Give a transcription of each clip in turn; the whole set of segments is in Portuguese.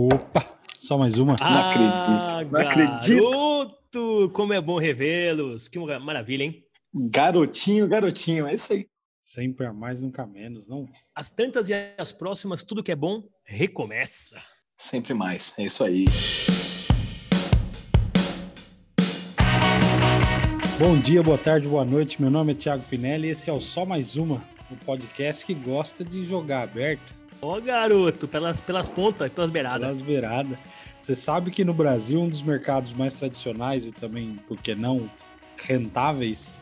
Opa, só mais uma. Não acredito. Não acredito. Garoto, como é bom revê-los. Que maravilha, hein? Garotinho, garotinho, é isso aí. Sempre a mais, nunca menos, não? As tantas e as próximas, tudo que é bom recomeça. Sempre mais, é isso aí. Bom dia, boa tarde, boa noite. Meu nome é Thiago Pinelli e esse é o Só Mais Uma, o um podcast que gosta de jogar aberto. Ó, oh, garoto, pelas, pelas pontas, pelas beiradas. Pelas beiradas. Você sabe que no Brasil, um dos mercados mais tradicionais e também, por que não, rentáveis,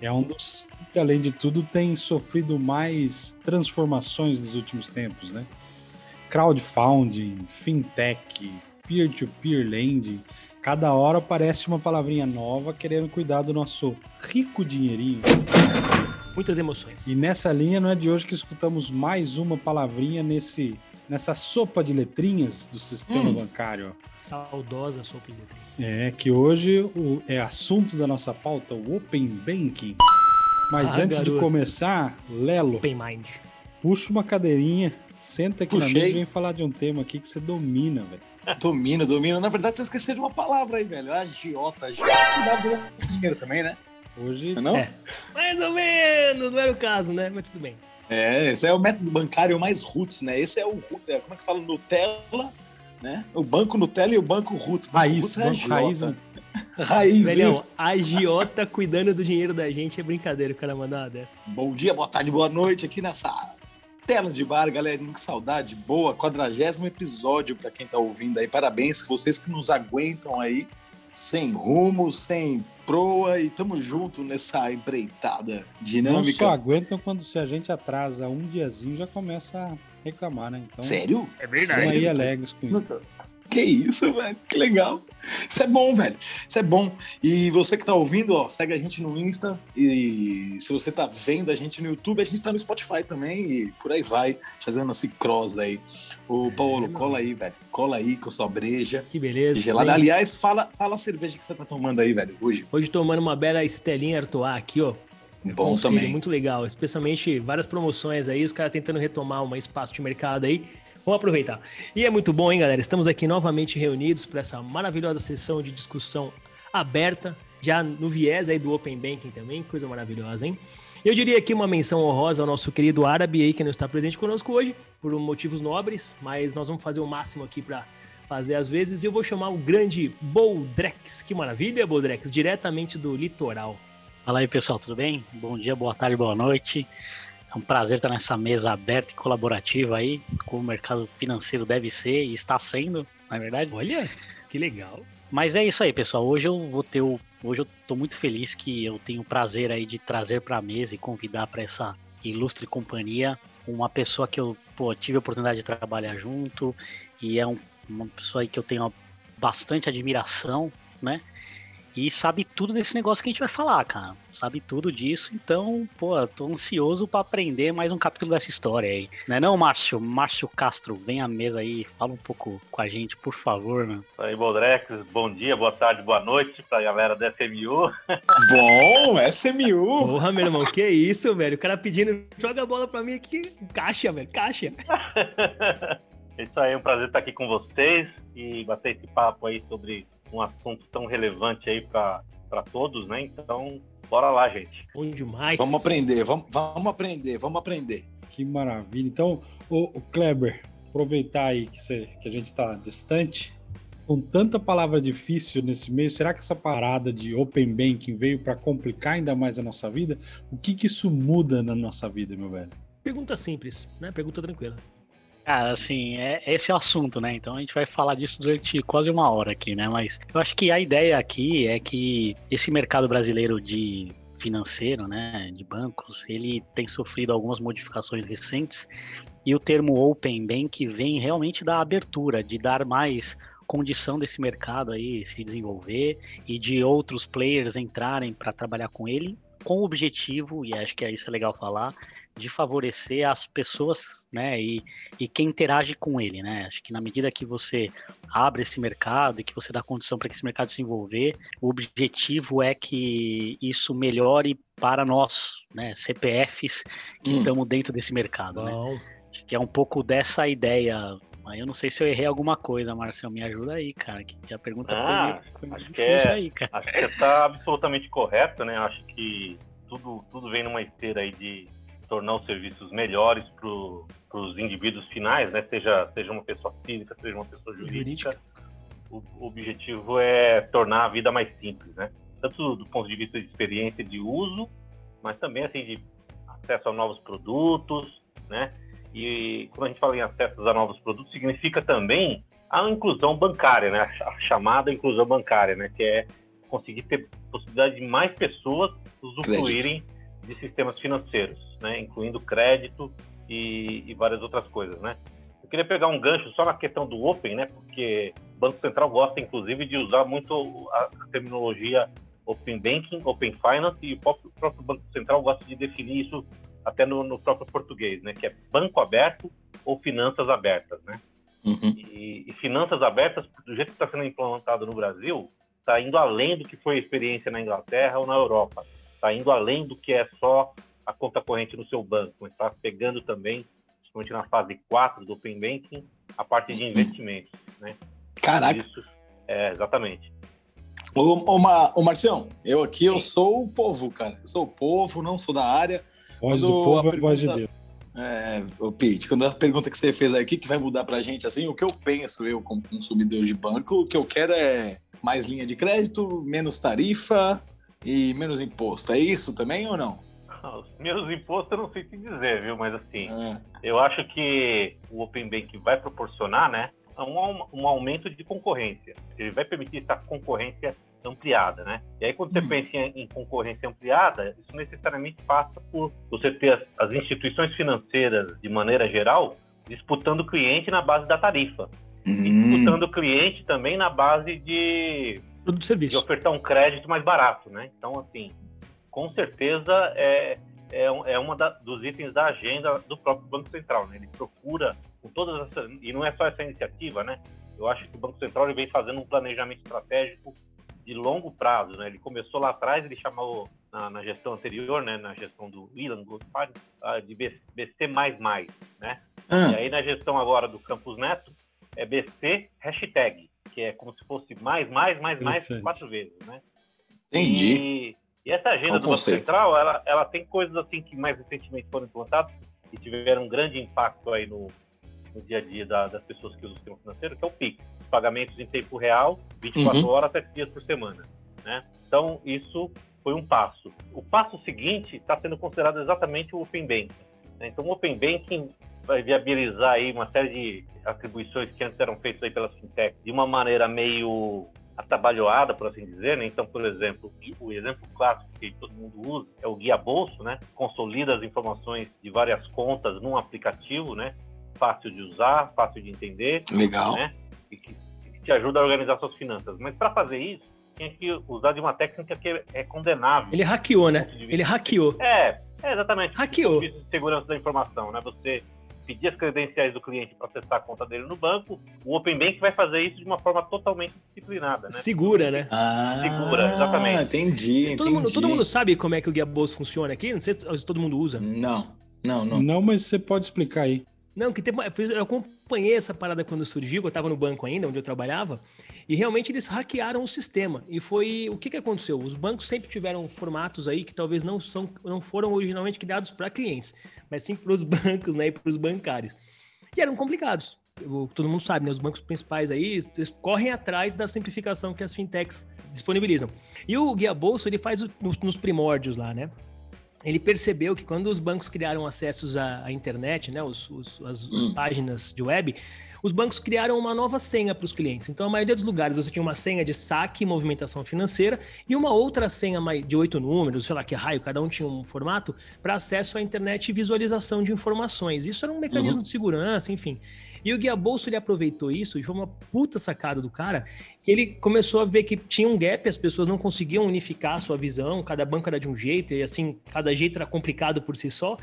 é um dos que, além de tudo, tem sofrido mais transformações nos últimos tempos, né? Crowdfunding, fintech, peer-to-peer -peer lending, cada hora aparece uma palavrinha nova querendo cuidar do nosso rico dinheirinho. Muitas emoções. E nessa linha não é de hoje que escutamos mais uma palavrinha nesse nessa sopa de letrinhas do sistema hum. bancário. Saudosa sopa de letrinhas. É, que hoje o, é assunto da nossa pauta, o Open Banking. Mas ah, antes garoto. de começar, Lelo. Open Mind. Puxa uma cadeirinha, senta aqui Puxei. na mesa e vem falar de um tema aqui que você domina, velho. Domina, domina. Na verdade, você esqueceu de uma palavra aí, velho. Agiota, agiota. Dá esse dinheiro também, né? Hoje. Não? É. Mais ou menos, não era o caso, né? Mas tudo bem. É, esse é o método bancário mais roots, né? Esse é o. É, como é que fala? Nutella, né? O banco Nutella e o banco roots. Raiz, roots é raiz. Raiz, Velhão, a agiota cuidando do dinheiro da gente é brincadeira o cara mandar uma dessa. Bom dia, boa tarde, boa noite aqui nessa tela de bar, galerinha, que saudade boa, quadragésimo episódio para quem tá ouvindo aí, parabéns, vocês que nos aguentam aí, sem rumo, sem proa e tamo junto nessa empreitada dinâmica. Não só aguentam quando se a gente atrasa um diazinho já começa a reclamar, né? Então, Sério? É verdade. aí alegres com isso. Que isso, velho. Que legal. Isso é bom, velho. Isso é bom. E você que tá ouvindo, ó, segue a gente no Insta. E se você tá vendo a gente no YouTube, a gente tá no Spotify também. E por aí vai, fazendo esse cross aí. O Paulo, é, cola aí, velho. Cola aí com sua breja. Que beleza. Gelada. Aliás, fala, fala a cerveja que você tá tomando aí, velho, hoje. Hoje tomando uma bela Estelinha Artois aqui, ó. Bom Conselho, também. Muito legal. Especialmente várias promoções aí, os caras tentando retomar um espaço de mercado aí. Vamos aproveitar. E é muito bom, hein, galera? Estamos aqui novamente reunidos para essa maravilhosa sessão de discussão aberta, já no viés aí do Open Banking também, coisa maravilhosa, hein? Eu diria aqui uma menção honrosa ao nosso querido árabe aí, que não está presente conosco hoje, por motivos nobres, mas nós vamos fazer o máximo aqui para fazer às vezes. E eu vou chamar o grande Boldrex. Que maravilha, Boldrex, diretamente do litoral. Fala aí, pessoal, tudo bem? Bom dia, boa tarde, boa noite. É um prazer estar nessa mesa aberta e colaborativa aí, como o mercado financeiro deve ser e está sendo, na é verdade. Olha, que legal. Mas é isso aí, pessoal. Hoje eu vou ter o, hoje eu tô muito feliz que eu tenho o prazer aí de trazer para a mesa e convidar para essa ilustre companhia uma pessoa que eu pô, tive a oportunidade de trabalhar junto e é um, uma pessoa aí que eu tenho bastante admiração, né? E sabe tudo desse negócio que a gente vai falar, cara. Sabe tudo disso, então, pô, tô ansioso para aprender mais um capítulo dessa história aí. Não é não, Márcio? Márcio Castro, vem à mesa aí, fala um pouco com a gente, por favor, né? Aí, Boldrex, bom dia, boa tarde, boa noite pra galera da SMU. Bom, SMU! Porra, meu irmão, que isso, velho? O cara pedindo, joga a bola pra mim aqui, caixa, velho, caixa. É isso aí, é um prazer estar aqui com vocês e bater esse papo aí sobre um assunto tão relevante aí para todos, né? Então, bora lá, gente. Bom demais. Vamos aprender, vamos, vamos aprender, vamos aprender. Que maravilha. Então, o, o Kleber, aproveitar aí que, você, que a gente está distante, com tanta palavra difícil nesse meio, será que essa parada de Open Banking veio para complicar ainda mais a nossa vida? O que, que isso muda na nossa vida, meu velho? Pergunta simples, né? Pergunta tranquila. Cara, assim, é, esse é o assunto, né? Então a gente vai falar disso durante quase uma hora aqui, né? Mas eu acho que a ideia aqui é que esse mercado brasileiro de financeiro, né, de bancos, ele tem sofrido algumas modificações recentes e o termo Open Bank vem realmente da abertura, de dar mais condição desse mercado aí se desenvolver e de outros players entrarem para trabalhar com ele com o objetivo, e acho que é isso é legal falar, de favorecer as pessoas, né, e, e quem interage com ele, né? Acho que na medida que você abre esse mercado e que você dá condição para que esse mercado se desenvolver, o objetivo é que isso melhore para nós, né, CPFs que hum. estamos dentro desse mercado, né? Bom. né? Acho que é um pouco dessa ideia Aí eu não sei se eu errei alguma coisa, Marcel. Me ajuda aí, cara. Que a pergunta Ah, foi, foi acho que difícil é- aí, cara. Acho que está absolutamente correto, né? Acho que tudo, tudo vem numa esteira aí de tornar os serviços melhores para os indivíduos finais, né? Seja, seja uma pessoa física, seja uma pessoa jurídica. Jurídica. O, o objetivo é tornar a vida mais simples, né? Tanto do ponto de vista de experiência de uso, mas também assim de acesso a novos produtos, né? E quando a gente fala em acesso a novos produtos, significa também a inclusão bancária, né? A chamada inclusão bancária, né? Que é conseguir ter possibilidade de mais pessoas usufruírem de sistemas financeiros, né? Incluindo crédito e, e várias outras coisas, né? Eu queria pegar um gancho só na questão do Open, né? Porque o Banco Central gosta, inclusive, de usar muito a terminologia Open Banking, Open Finance, e o próprio, próprio Banco Central gosta de definir isso até no, no próprio português, né? Que é banco aberto ou finanças abertas, né? Uhum. E, e finanças abertas, do jeito que está sendo implantado no Brasil, está indo além do que foi a experiência na Inglaterra ou na Europa. Está indo além do que é só a conta corrente no seu banco. Está pegando também, principalmente na fase 4 do Open Banking, a parte de investimentos. Né? Caraca. Isso, é, exatamente. Ô, ô, Ma- ô, Marcião, eu aqui, eu sou o povo, cara. Eu sou o povo, não sou da área. Voz do povo a é voz de pergunta- Deus. É, ô Pete, quando a pergunta que você fez aí, o que, que vai mudar pra gente, assim, o que eu penso, eu como consumidor de banco, o que eu quero é mais linha de crédito, menos tarifa e menos imposto. É isso também ou não? Os meus impostos eu não sei te dizer, viu? Mas assim, É. eu acho que o Open Bank vai proporcionar, né, um, um aumento de concorrência. Ele vai permitir essa concorrência ampliada, né? E aí quando você Hum. pensa em, em concorrência ampliada, isso necessariamente passa por você ter as, as instituições financeiras, de maneira geral, disputando o cliente na base da tarifa. E Hum, disputando o cliente também na base de e de ofertar um crédito mais barato, né? Então, assim, com certeza é, é, um- é uma da- dos itens da agenda do próprio Banco Central, né? Ele procura, com todas essas, e não é só essa iniciativa, né? Eu acho que o Banco Central ele vem fazendo um planejamento estratégico de longo prazo, né? Ele começou lá atrás, ele chamou na, na gestão anterior, né? Na gestão do Ilan Goldfarb, ah, de BC++, né? ah, E aí na gestão agora do Campus Neto é BC hashtag, que é como se fosse mais, mais, mais, mais quatro vezes, né? entendi. E, e essa agenda É do Banco. Central, ela, ela tem coisas assim que mais recentemente foram implantadas e tiveram um grande impacto aí no, no dia a dia da- das pessoas que usam o sistema financeiro, que é o PIX. Pagamentos em tempo real, 24 Uhum. horas, 7 dias por semana. Né? Então, isso foi um passo. O passo seguinte está sendo considerado exatamente o Open Banking. né? Então, o Open Banking vai viabilizar aí uma série de atribuições que antes eram feitas aí pelas fintechs de uma maneira meio atabalhoada, por assim dizer, né? Então, por exemplo, o exemplo clássico que todo mundo usa é o guia bolso, né? Consolida as informações de várias contas num aplicativo, né? Fácil de usar, fácil de entender, Legal. né? E que, que te ajuda a organizar suas finanças. Mas para fazer isso, tinha que usar de uma técnica que é condenável. Ele hackeou, né? Ele hackeou. É, é exatamente. Hackeou. De segurança da informação, né? Você pedir as credenciais do cliente para acessar a conta dele no banco, o Open Bank vai fazer isso de uma forma totalmente disciplinada, né? Segura, né? Ah, Segura, exatamente. Entendi, todo, mundo, entendi. todo mundo sabe como é que o guia bolso funciona aqui? Não sei se todo mundo usa. Não, não, não. Não, mas você pode explicar aí. Não, que tem, eu acompanhei essa parada quando surgiu, eu estava no banco ainda, onde eu trabalhava, e realmente eles hackearam o sistema. E foi o que, que aconteceu? Os bancos sempre tiveram formatos aí que talvez não, são, não foram originalmente criados para clientes, mas sim para os bancos né, e para os bancários. E eram complicados. Todo mundo sabe, né? Os bancos principais aí correm atrás da simplificação que as fintechs disponibilizam. E o Guia Bolso, ele faz nos primórdios lá, né? Ele percebeu que quando os bancos criaram acessos à, à internet, né, os, os- as, as Hum. páginas de web, os bancos criaram uma nova senha para os clientes. Então, a maioria dos lugares você tinha uma senha de saque e movimentação financeira e uma outra senha de oito números, sei lá que raio, cada um tinha um formato, para acesso à internet e visualização de informações. Isso era um mecanismo de segurança, enfim. E o Guia Bolso ele aproveitou isso e foi uma puta sacada do cara, que ele começou a ver que tinha um gap, as pessoas não conseguiam unificar a sua visão, cada banco era de um jeito, e assim, cada jeito era complicado por si só.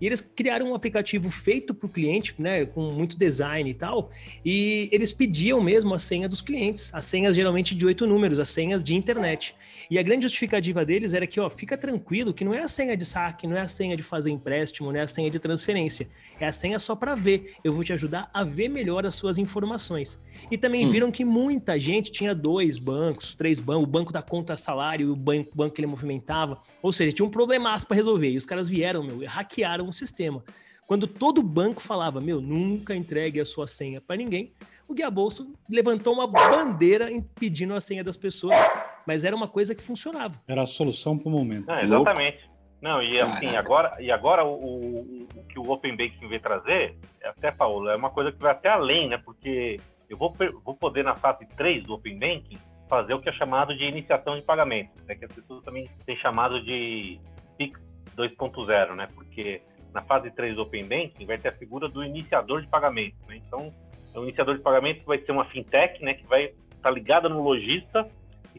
E eles criaram um aplicativo feito para o cliente, né, com muito design e tal, e eles pediam mesmo a senha dos clientes, as senhas geralmente de oito números, as senhas de internet. E a grande justificativa deles era que, ó, fica tranquilo que não é a senha de saque, não é a senha de fazer empréstimo, não é a senha de transferência, é a senha só para ver. Eu vou te ajudar a ver melhor as suas informações. E também hum. viram que muita gente tinha dois bancos, três bancos, o banco da conta salário e o banco, banco que ele movimentava. Ou seja, tinha um problemaço para resolver. E os caras vieram, meu, e hackearam o sistema. Quando todo banco falava, meu, nunca entregue a sua senha para ninguém, o Guia Bolso levantou uma bandeira impedindo a senha das pessoas, mas era uma coisa que funcionava. Era a solução para o momento. Não, exatamente. Louco. Não, e assim, agora, e agora o, o, o, que o Open Banking vem trazer, é até, Paulo, é uma coisa que vai até além, né? Porque eu vou, vou poder, na fase 3 do Open Banking, fazer o que é chamado de iniciação de pagamento, né? que as pessoas também têm chamado de PIX 2.0, né? Porque na fase 3 do Open Banking vai ter a figura do iniciador de pagamento, né? Então, o iniciador de pagamento vai ser uma fintech, né? Que vai estar tá ligada no lojista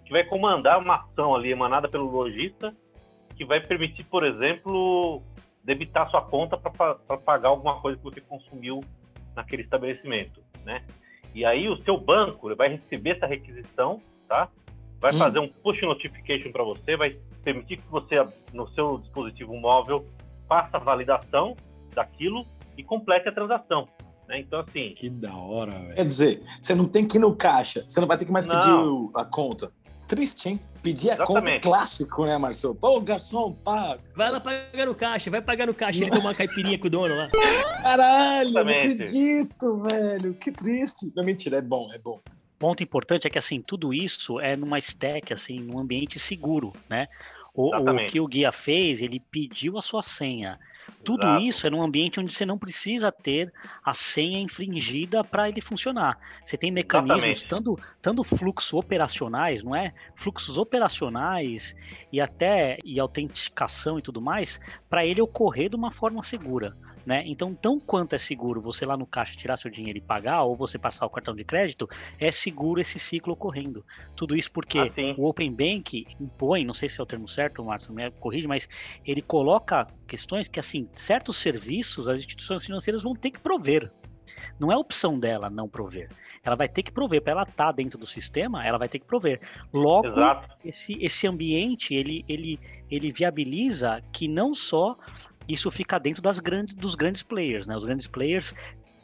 que vai comandar uma ação ali emanada pelo lojista que vai permitir, por exemplo, debitar sua conta para pagar alguma coisa que você consumiu naquele estabelecimento, né? E aí o seu banco vai receber essa requisição, tá? Vai hum. fazer um push notification para você, vai permitir que você no seu dispositivo móvel faça a validação daquilo e complete a transação. Né? Então, assim. Que da hora, velho. Quer dizer, você não tem que ir no caixa, você não vai ter que mais não. pedir a conta. Triste, hein? Pedir a conta é clássico, né, Marcelo? Pô, garçom, paga. Vai lá pagar no caixa, vai pagar no caixa e tomar uma caipirinha com o dono lá. Caralho, Exatamente. não acredito, velho. Que triste. Não, mentira, é bom, é bom. Ponto importante é que, assim, tudo isso é numa stack, assim, num ambiente seguro, né? O, o que o guia fez, ele pediu a sua senha. Tudo Exato. isso é num ambiente onde você não precisa ter a senha infringida para ele funcionar. Você tem mecanismos, tanto, tanto fluxos operacionais, não é? Fluxos operacionais e até e autenticação e tudo mais, para ele ocorrer de uma forma segura. Né? Então, tão quanto é seguro você lá no caixa tirar seu dinheiro e pagar, ou você passar o cartão de crédito, é seguro esse ciclo ocorrendo. Tudo isso porque ah, o Open Bank impõe, não sei se é o termo certo, Márcio, me corrige, mas ele coloca questões que, assim, certos serviços as instituições financeiras vão ter que prover. Não é opção dela não prover. Ela vai ter que prover. Para ela estar tá dentro do sistema, ela vai ter que prover. Logo, esse, esse ambiente ele, ele, ele viabiliza que não só isso fica dentro das grandes, dos grandes players, né? Os grandes players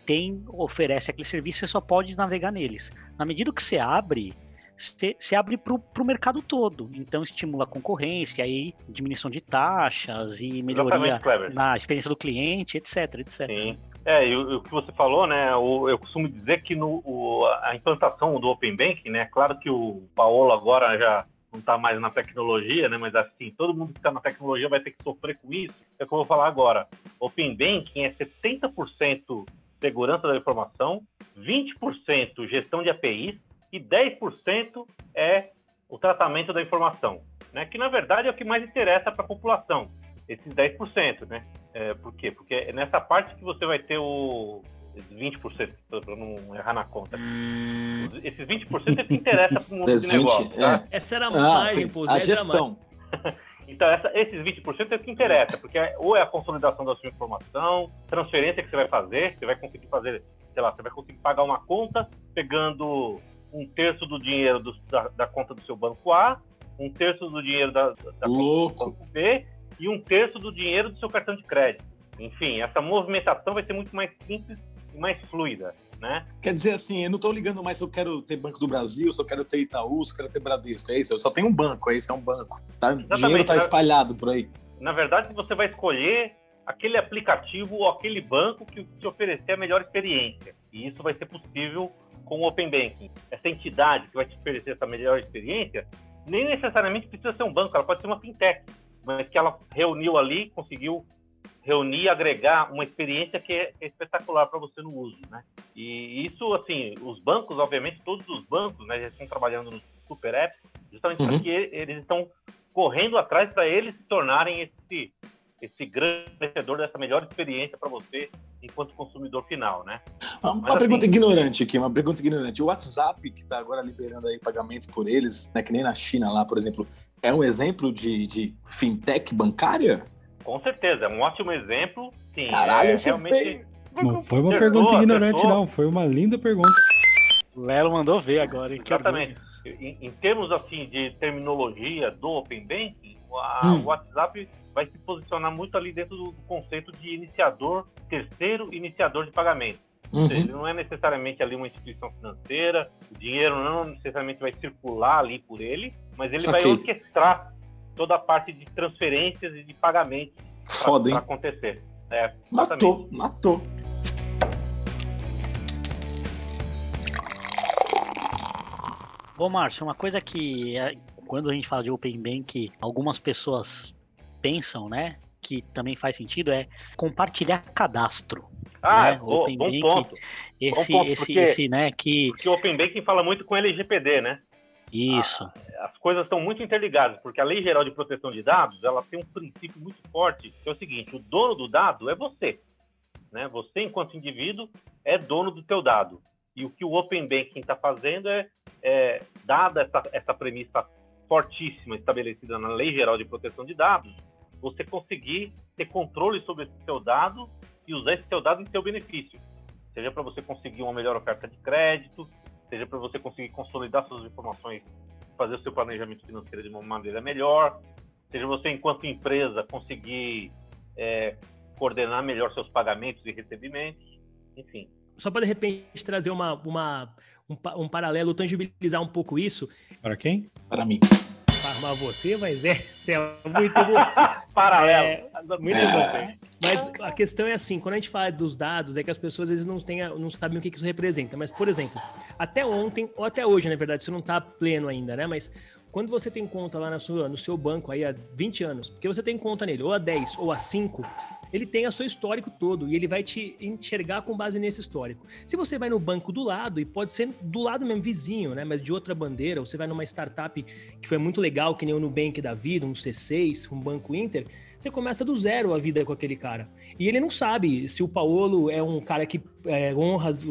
têm, oferecem aquele serviço, você só pode navegar neles. Na medida que você abre, você, você abre para o mercado todo. Então estimula a concorrência, aí diminuição de taxas e melhoria na experiência do cliente, etc, etc. Sim. É, e o, que você falou, né? O, eu costumo dizer que no, o, a implantação do Open Banking, né? Claro que o Paolo agora já não está mais na tecnologia, né? Mas assim, todo mundo que está na tecnologia vai ter que sofrer com isso. É o que eu vou falar agora. Open Banking é 70% segurança da informação, 20% gestão de APIs e 10% é o tratamento da informação, né? Que na verdade é o que mais interessa para a população, esses 10%, né? É, por quê? Porque é nessa parte que você vai ter o 20%, para não errar na conta. Hum. Esses 20% é que interessa para o mundo de negócio. Tá? É. Essa era a ah, margem, pô. A gestão. então, essa, esses 20% é o que interessa, porque é, ou é a consolidação da sua informação, transferência que você vai fazer, você vai conseguir fazer, sei lá, você vai conseguir pagar uma conta pegando um terço do dinheiro do, da, da, conta do seu banco A, um terço do dinheiro da, da conta do banco B e um terço do dinheiro do seu cartão de crédito. Enfim, essa movimentação vai ser muito mais simples e mais fluida. Né? Quer dizer assim, eu não estou ligando mais se eu quero ter Banco do Brasil, se eu quero ter Itaú, se eu quero ter Bradesco, é isso? Eu só tenho um banco, é isso, é um banco. Tá? O dinheiro está espalhado por aí. Na verdade, você vai escolher aquele aplicativo ou aquele banco que te oferecer a melhor experiência. E isso vai ser possível com o Open Banking. Essa entidade que vai te oferecer essa melhor experiência, nem necessariamente precisa ser um banco, ela pode ser uma fintech, mas que ela reuniu ali, conseguiu reunir, agregar uma experiência que é, espetacular para você no uso, né? E isso, assim, os bancos, obviamente, todos os bancos, né, já estão trabalhando no Super App, justamente uhum. porque eles estão correndo atrás para eles se tornarem esse esse grande vencedor dessa melhor experiência para você enquanto consumidor final, né? Uma, uma pergunta assim, ignorante aqui, uma pergunta ignorante. O WhatsApp que está agora liberando aí pagamento por eles, né, que nem na China lá, por exemplo, é um exemplo de, de fintech bancária? Com certeza, é um ótimo exemplo Sim, Caralho, é, acertei. Não foi uma Acertou, pergunta ignorante, acertou. não. Foi uma linda pergunta. O Lelo mandou ver agora, hein? Exatamente. Em, em termos assim de terminologia do Open Banking, a- Hum. o WhatsApp vai se posicionar muito ali dentro do, do conceito de iniciador, terceiro iniciador de pagamento. Ou seja, Uhum. ele não é necessariamente ali uma instituição financeira, o dinheiro não necessariamente vai circular ali por ele, mas ele vai Saquei. orquestrar toda a parte de transferências e de pagamentos Foda, para acontecer. É, Matou, matou. Ô, Márcio, uma coisa que é, quando a gente fala de Open Bank, algumas pessoas pensam, né? Que também faz sentido é compartilhar cadastro. Ah, né? bo- Open bom Bank, ponto. Esse, ponto, esse, porque- esse, né? Que Porque o Open Banking fala muito com LGPD, né? Isso. as coisas estão muito interligadas, porque a Lei Geral de Proteção de Dados, ela tem um princípio muito forte, que é o seguinte, o dono do dado é você. Né? Você, enquanto indivíduo, é dono do teu dado. E o que o Open Banking está fazendo é, é, dada essa, essa premissa fortíssima estabelecida na Lei Geral de Proteção de Dados, você conseguir ter controle sobre esse seu dado e usar esse seu dado em seu benefício. Seja para você conseguir uma melhor oferta de crédito, seja para você conseguir consolidar suas informações, fazer o seu planejamento financeiro de uma maneira melhor, seja você, enquanto empresa, conseguir é, coordenar melhor seus pagamentos e recebimentos, enfim. Só para de repente trazer uma, uma, um, um paralelo, tangibilizar um pouco isso, Para quem? Para mim. para você, mas é, você é muito bom. Paralelo. muito É. bom. Mas a questão é assim, quando a gente fala dos dados, é que as pessoas às vezes não, têm, a- não sabem o que isso representa. Mas, por exemplo, até ontem, ou até hoje, na verdade, isso não está pleno ainda, né? Mas quando você tem conta lá na sua, no seu banco aí há 20 anos, porque você tem conta nele, ou há 10, ou há 5, ele tem a seu histórico todo e ele vai te enxergar com base nesse histórico. Se você vai no banco do lado, e pode ser do lado mesmo, vizinho, né? Mas de outra bandeira, ou você vai numa startup que foi muito legal, que nem o Nubank da vida, um C6, um Banco Inter, você começa do zero a vida com aquele cara. E ele não sabe se o Paolo é um cara que é, honra as,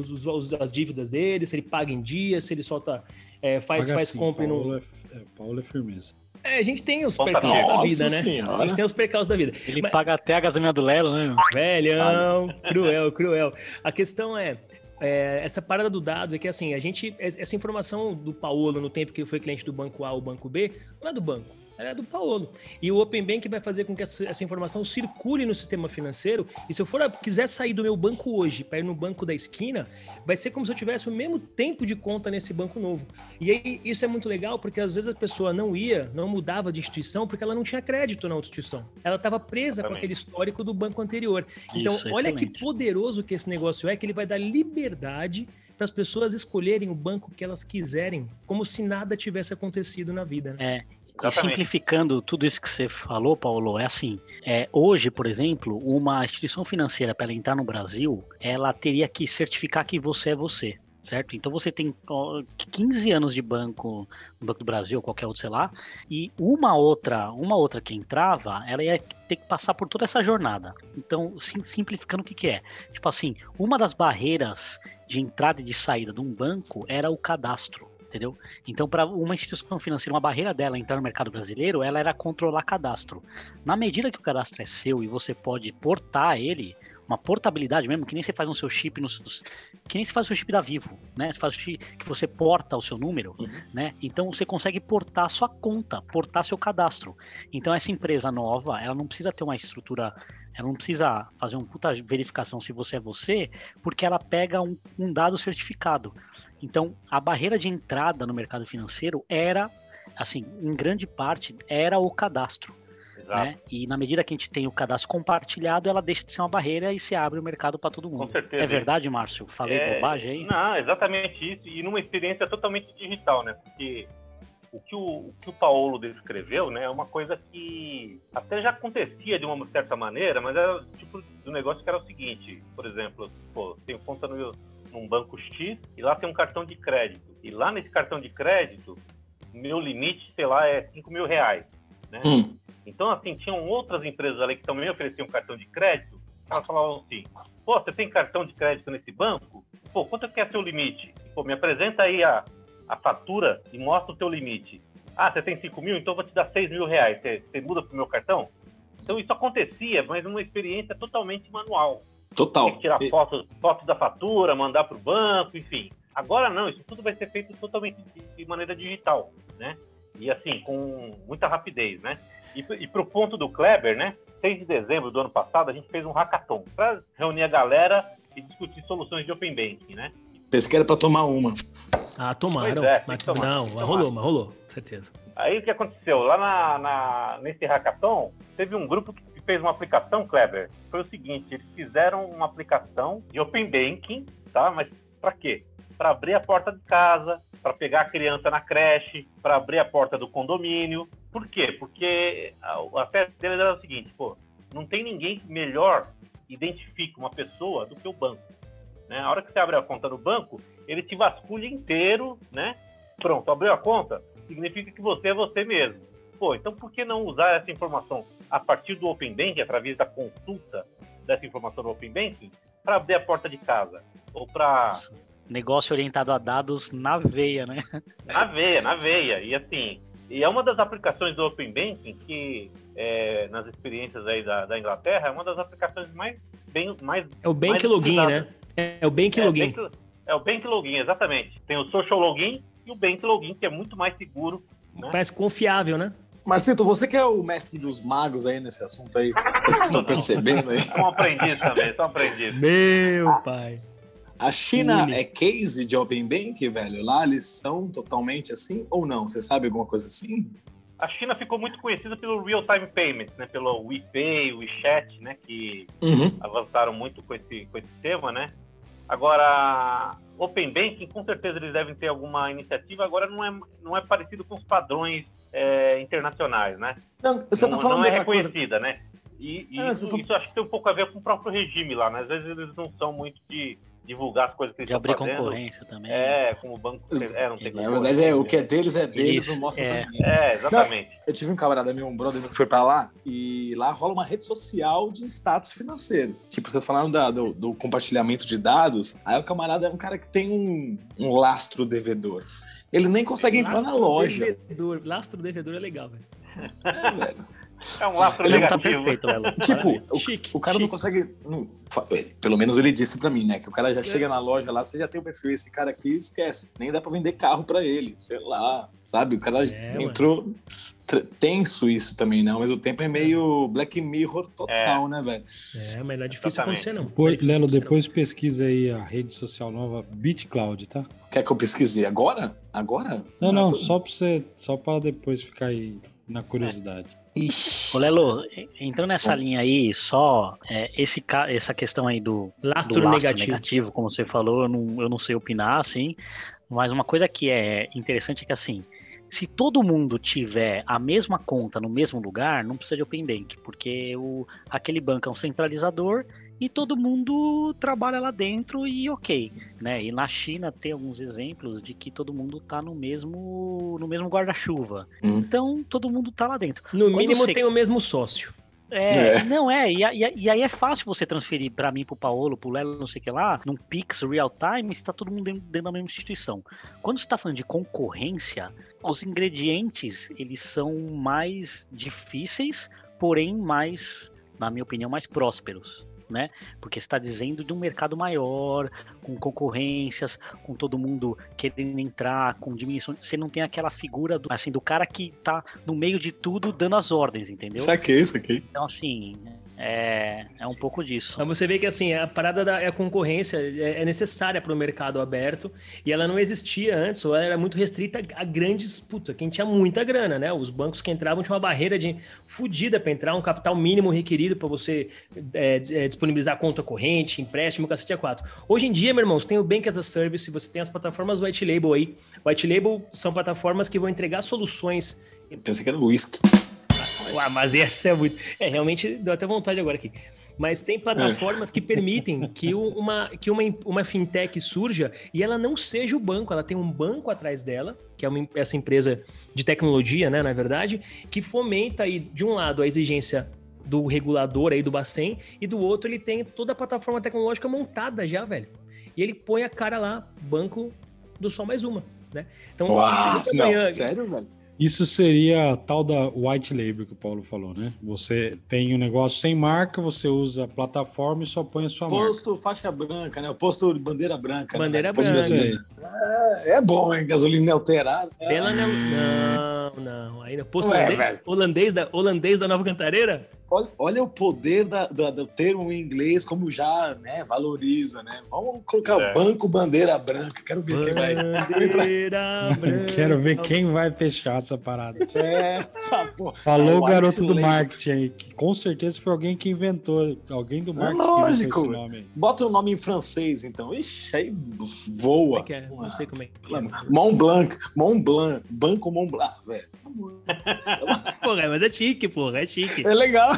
as dívidas dele, se ele paga em dia, se ele solta, é, faz, Paga faz assim, compra e não. Paulo é, é, Paulo é firmeza. É, a gente tem os percalços da vida, né? Senhora. A gente tem os percalços da vida. Ele Mas- paga até a gasolina do Lelo, né? Velhão, cruel, cruel. A questão é, é, essa parada do dado é que assim, a gente. Essa informação do Paolo no tempo que ele foi cliente do banco A ou banco B, não é do banco. Ela é do Paolo. E o Open Bank vai fazer com que essa, essa informação circule no sistema financeiro. E se eu for quiser sair do meu banco hoje para ir no banco da esquina, vai ser como se eu tivesse o mesmo tempo de conta nesse banco novo. E aí isso é muito legal porque às vezes a pessoa não ia, não mudava de instituição porque ela não tinha crédito na outra instituição. Ela estava presa com Exatamente. aquele histórico do banco anterior. Então, Isso, olha que excelente. poderoso que esse negócio é, que ele vai dar liberdade para as pessoas escolherem o banco que elas quiserem, como se nada tivesse acontecido na vida. Né? É. E simplificando tudo isso que você falou, Paulo, é assim: é, hoje, por exemplo, uma instituição financeira, para ela entrar no Brasil, ela teria que certificar que você é você. Certo? Então você tem ó, 15 anos de banco no Banco do Brasil, ou qualquer outro, sei lá, e uma outra, uma outra que entrava, ela ia ter que passar por toda essa jornada. Então, sim- simplificando o que, que é? Tipo assim, uma das barreiras de entrada e de saída de um banco era o cadastro entendeu? Então, para uma instituição financeira, uma barreira dela entrar no mercado brasileiro, ela era controlar cadastro. Na medida que o cadastro é seu e você pode portar ele, uma portabilidade mesmo, que nem você faz no seu chip, nos, que nem você faz o seu chip da Vivo, né? Você faz o chip que você porta o seu número, Uhum. né? Então você consegue portar a sua conta, portar seu cadastro. Então essa empresa nova, ela não precisa ter uma estrutura, ela não precisa fazer uma puta verificação se você é você, porque ela pega um, um dado certificado. Então, a barreira de entrada no mercado financeiro era, assim, em grande parte, era o cadastro. Exato. Né? E na medida que a gente tem o cadastro compartilhado, ela deixa de ser uma barreira e se abre o mercado para todo Com mundo. certeza. É verdade, Márcio? Falei É, bobagem aí? Não, exatamente isso. E numa experiência totalmente digital, né? Porque o que o, o que o Paulo descreveu, né, é uma coisa que até já acontecia de uma certa maneira, mas era o tipo do negócio que era o seguinte, por exemplo, pô, tenho conta no, num banco X e lá tem um cartão de crédito. E lá nesse cartão de crédito, meu limite, sei lá, é 5 mil reais. Né? Hum. Então, assim, tinham outras empresas ali que também ofereciam cartão de crédito. Elas falavam assim: pô, você tem cartão de crédito nesse banco? Pô, quanto que é seu limite? Pô, me apresenta aí a, a fatura e mostra o teu limite. Ah, você tem 5 mil? Então eu vou te dar 6 mil reais. Você, você muda pro meu cartão? Então isso acontecia, mas uma experiência totalmente manual. Total. Tinha que tirar E- foto, foto da fatura, mandar para o banco, enfim. Agora não, isso tudo vai ser feito totalmente de, maneira digital, né? E assim, com muita rapidez, né? E, e para o ponto do Kleber, né? 6 de dezembro do ano passado, a gente fez um hackathon para reunir a galera e discutir soluções de Open Banking, né? Pensei que era pra tomar uma. Ah, tomaram. É, tem mas, tomar, não, tem mas rolou, mas rolou, certeza. Aí o que aconteceu? Lá na, na- nesse hackathon, teve um grupo que fez uma aplicação, Kleber. Foi o seguinte: eles fizeram uma aplicação de Open Banking, tá? Mas para quê? Para abrir a porta de casa, para pegar a criança na creche, para abrir a porta do condomínio. Por quê? Porque a, fé deles era o seguinte: pô, não tem ninguém que melhor identifique uma pessoa do que o banco. Né? A hora que você abre a conta no banco, ele te vasculha inteiro, né? Pronto, abriu a conta, significa que você é você mesmo. Pô, então por que não usar essa informação a partir do Open Banking, através da consulta dessa informação no Open Banking, para abrir a porta de casa? Ou para. Negócio orientado a dados na veia, né? Na veia, na veia. E assim, e é uma das aplicações do Open Banking que, é, nas experiências aí da, da Inglaterra, é uma das aplicações mais bem. Mais, É o Bank mais Login, né? É o Bank é, Login. Bank- é o Bank Login, exatamente. Tem o Social Login e o Bank Login, que é muito mais seguro. né? Mais confiável, né? Marcito, você que é o mestre dos magos aí nesse assunto aí, vocês estão percebendo aí? Sou um aprendiz também, sou um aprendiz. Meu pai. A China é case de Open Bank, velho? Lá eles são totalmente assim ou não? Você sabe alguma coisa assim? A China ficou muito conhecida pelo real-time payments, né? Pelo WePay, WeChat, né? Que Uhum. avançaram muito com esse, com esse tema, né? Agora, Open Banking, com certeza eles devem ter alguma iniciativa. Agora, não é, não é parecido com os padrões é, internacionais, né? Não, você não, tá falando não é dessa coisa. reconhecida, né? E, e isso, tão- isso acho que tem um pouco a ver com o próprio regime lá, né? Às vezes eles não são muito de divulgar as coisas que eles De estão abrir fazendo. concorrência também. É, como o banco... É, não tem Na verdade, é, o que é deles é deles, Isso, não mostra é. pra ninguém. É, exatamente. Eu tive um camarada meu, um brother meu que foi pra lá, e lá rola uma rede social de status financeiro. Tipo, vocês falaram da- do, do compartilhamento de dados, aí o camarada é um cara que tem um, um lastro devedor. Ele nem consegue entrar na Lastro loja. Devedor. Lastro devedor é legal, velho. É, velho. É um lastro Ele Tá negativo. perfeito, Lelo. Tipo, o, Chique. o cara não chique. consegue. não, ele- pelo menos ele disse pra mim, né? Que o cara já chega na loja lá, você já tem o perfil. Esse cara aqui esquece. Nem dá pra vender carro pra ele. Sei lá. Sabe? O cara É, entrou. tr- Tenso isso também, né? Ao mesmo tempo é meio Black Mirror total, né, velho? É, mas não é difícil Exatamente. acontecer, não. Depois, Não é Lelo, depois pesquisa aí a rede social nova BitCloud, tá? Quer que eu pesquise agora? Agora? Não, não, tô- só pra você, só para depois ficar aí na curiosidade. Ixi. Ô, Lelo, entrando nessa linha aí, só é, esse, ca- essa questão aí do. Lastro, do lastro negativo. negativo. como você falou, eu não, eu não sei opinar, assim, mas uma coisa que é interessante é que, assim, se todo mundo tiver a mesma conta no mesmo lugar, não precisa de Open Bank, porque o, aquele banco é um centralizador e todo mundo trabalha lá dentro e ok, né? E na China tem alguns exemplos de que todo mundo tá no mesmo no mesmo guarda-chuva. Hum. Então, todo mundo tá lá dentro. No Quando mínimo você- tem o mesmo sócio. É, É. não é, e, e e aí é fácil você transferir pra mim, pro Paolo, pro Lelo, não sei o que lá, num Pix real time, se tá todo mundo dentro, dentro da mesma instituição. Quando você tá falando de concorrência, os ingredientes, eles são mais difíceis, porém mais, na minha opinião, mais prósperos. Né? Porque você está dizendo de um mercado maior, com concorrências, com todo mundo querendo entrar, com diminuição. Você não tem aquela figura do, assim, do cara que tá no meio de tudo dando as ordens, entendeu? Saquei, saquei. Então, assim, é, é um pouco disso. Mas você vê que assim, a parada da a concorrência é, é necessária para o mercado aberto e ela não existia antes, ou ela era muito restrita a grandes, puta, quem tinha muita grana, né? Os bancos que entravam tinham uma barreira de fodida para entrar, um capital mínimo requerido para você é, é, disponibilizar conta corrente, empréstimo, cacete a quatro. Hoje em dia, meu irmão, você tem o Bank as a Service, você tem as plataformas White Label aí. White Label são plataformas que vão entregar soluções Pensei que era whisky. Ué, mas essa é muito. É, realmente deu até vontade agora aqui. Mas tem plataformas que permitem que, uma, que uma, uma fintech surja e ela não seja o banco, ela tem um banco atrás dela, que é uma, essa empresa de tecnologia, né, na verdade, que fomenta aí, de um lado, a exigência do regulador aí do Bacen, e do outro ele tem toda a plataforma tecnológica montada já, velho. E ele põe a cara lá, banco do Só Mais Uma, né? Então, Uau, não, sério, velho? Isso seria a tal da white label que o Paulo falou, né? Você tem um negócio sem marca, você usa a plataforma e só põe a sua Posto faixa branca, né? O posto bandeira branca. né? Bandeira Posto branca. É, é bom, hein? Gasolina alterada. Pela não, não, não. Ainda posto Ué, holandês, holandês da holandês da Nova Cantareira? Olha, olha o poder da- da- do termo em inglês, como já né, valoriza, né? Vamos colocar É. banco bandeira branca. Quero ver quem vai. Bandeira branca. Quero ver quem vai fechar essa parada. É, essa porra. Falou o garoto do marketing aí, que com certeza foi alguém que inventou, alguém do marketing lógico. inventou esse nome. Bota o nome em francês, então. Ixi, aí voa. é é? Não sei como é que é. Mont Blanc, Mont Blanc, Banco Mont Blanc, Ah, velho. Porra, mas é chique, porra, é chique. É legal.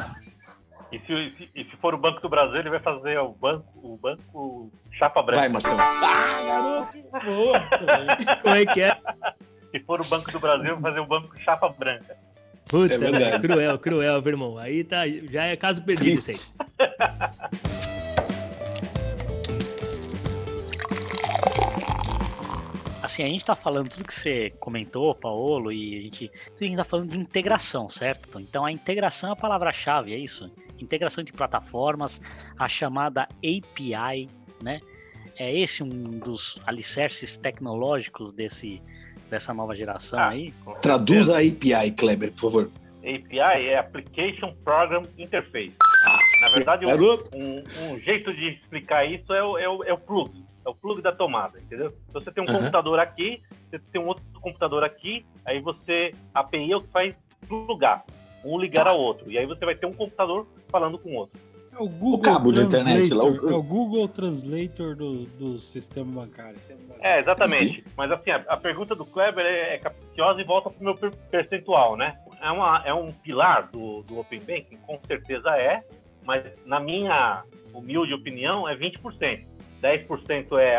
E se, e se- e se for o Banco do Brasil, ele vai fazer o banco, o banco chapa branca. Vai, Marcelo. Ah, garoto. Boa. Como é que é? Se for o Banco do Brasil, vai fazer o banco chapa branca. Puta, É verdade. cruel, cruel, meu irmão. Aí tá, já é caso perdido isso Assim, a gente tá falando tudo que você comentou, Paulo, e a gente, a gente tá falando de integração, certo? Então a integração é a palavra-chave, é isso? Integração de plataformas, a chamada API, né? É esse um dos alicerces tecnológicos desse, dessa nova geração Ah. aí? Traduz a API, Kleber, por favor. API é Application Program Interface. Na verdade, um, um- um jeito de explicar isso é o, é o- é o plug. É o plug da tomada, entendeu? Então, você tem um Aham. computador aqui, você tem um outro computador aqui, aí você, a API é o que faz plugar, um ligar ao outro. E aí você vai ter um computador falando com o outro. É o Google cabo de Translator, internet lá, o- É o Google Translator do, do sistema bancário. É, exatamente. Mas assim, a, a pergunta do Kleber é, é capciosa e volta pro meu per- percentual, né? É, uma, é um pilar do, do Open Banking? Com certeza é, mas na minha humilde opinião é 20%. 10% é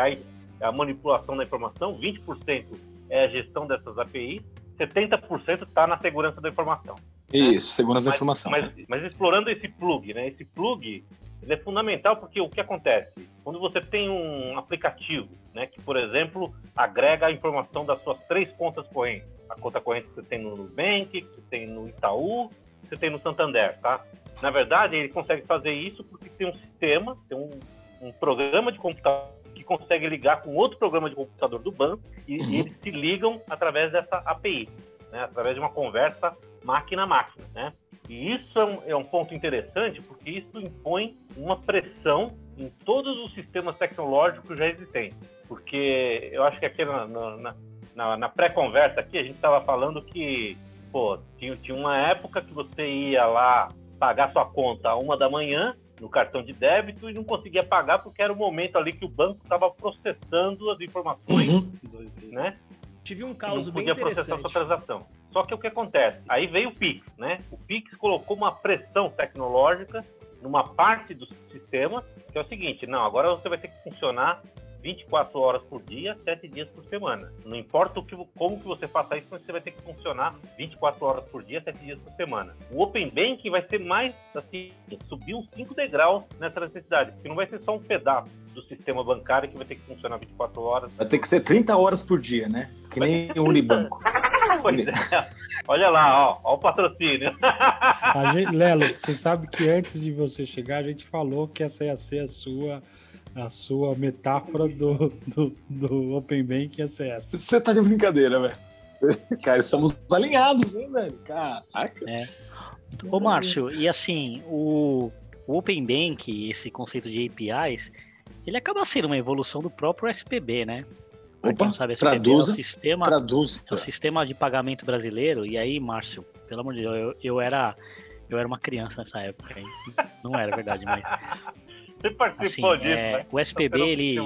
a, a manipulação da informação, 20% é a gestão dessas APIs, 70% está na segurança da informação. Isso, segurança da informação. Mas, mas explorando esse plug, né? Esse plug é fundamental porque o que acontece? Quando você tem um aplicativo, né, que, por exemplo, agrega a informação das suas três contas correntes. A conta corrente que você tem no Nubank, que você tem no Itaú, que você tem no Santander, tá? Na verdade, ele consegue fazer isso porque tem um sistema, tem um, um programa de computador que consegue ligar com outro programa de computador do banco e, Uhum. e eles se ligam através dessa API, né, através de uma conversa máquina a máquina, né? E isso é um, é um ponto interessante porque isso impõe uma pressão em todos os sistemas tecnológicos já existentes. Porque eu acho que aqui na, na- na- na- na pré-conversa aqui a gente estava falando que pô, tinha, tinha uma época que você ia lá pagar sua conta a uma da manhã no cartão de débito e não conseguia pagar porque era o momento ali que o banco estava processando as informações, Uhum. né? Tive um não caos bem podia processar sua transação. Só que o que acontece? Aí veio o Pix, né? O Pix colocou uma pressão tecnológica numa parte do sistema, que é o seguinte, não, agora você vai ter que funcionar 24 horas por dia, 7 dias por semana. Não importa o que, como que você faça isso, mas você vai ter que funcionar 24 horas por dia, 7 dias por semana. O Open Banking vai ser mais, assim, subir uns 5 degraus nessa necessidade, porque não vai ser só um pedaço do sistema bancário que vai ter que funcionar 24 horas. Vai ter que ser 30 horas por dia, né? Que nem o Unibanco. Pois é. Olha lá, ó, ó o patrocínio. A gente, Lelo, você sabe que antes de você chegar, a gente falou que essa ia ser a sua, a sua metáfora do, do, do Open Bank ia ser essa. Você tá de brincadeira, velho. Cara, estamos alinhados, hein, velho? Caraca. Ô, Márcio, e assim, o, o Open Bank, esse conceito de APIs, ele acaba sendo uma evolução do próprio SPB, né? Pra Opa, não sabe, SPB traduza, é o sistema, Traduz. é o sistema de pagamento brasileiro. E aí, Márcio, pelo amor de Deus, eu, eu era eu era uma criança nessa época, hein? Não era verdade, mas Você assim, participou disso, é, né? o SPB ele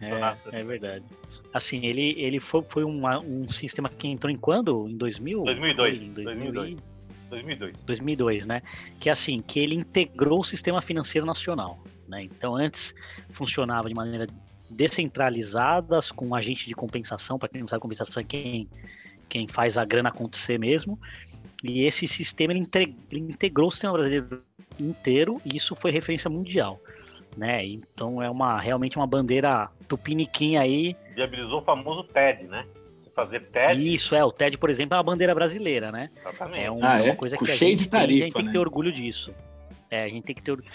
é, é verdade. Assim, ele, ele foi, foi uma- um sistema que entrou em quando? Em 2000? 2002, Foi Em 2000 e- 2002. 2002, né? Que assim, que ele integrou o sistema financeiro nacional, né? Então antes funcionava de maneira descentralizadas com um agente de compensação, para quem não sabe, compensação é quem quem faz a grana acontecer mesmo. E esse sistema ele integrou o sistema brasileiro inteiro e isso foi referência mundial, né? Então é uma realmente uma bandeira tupiniquim aí Viabilizou o famoso TED, né? Fazer TED. Isso, é. O TED, por exemplo, é uma bandeira brasileira, né? Exatamente. É um- Ah, é? uma coisa Com que a cheio gente de tem, a gente tarifa, tem né? que ter orgulho disso. É, a gente tem que ter orgulho.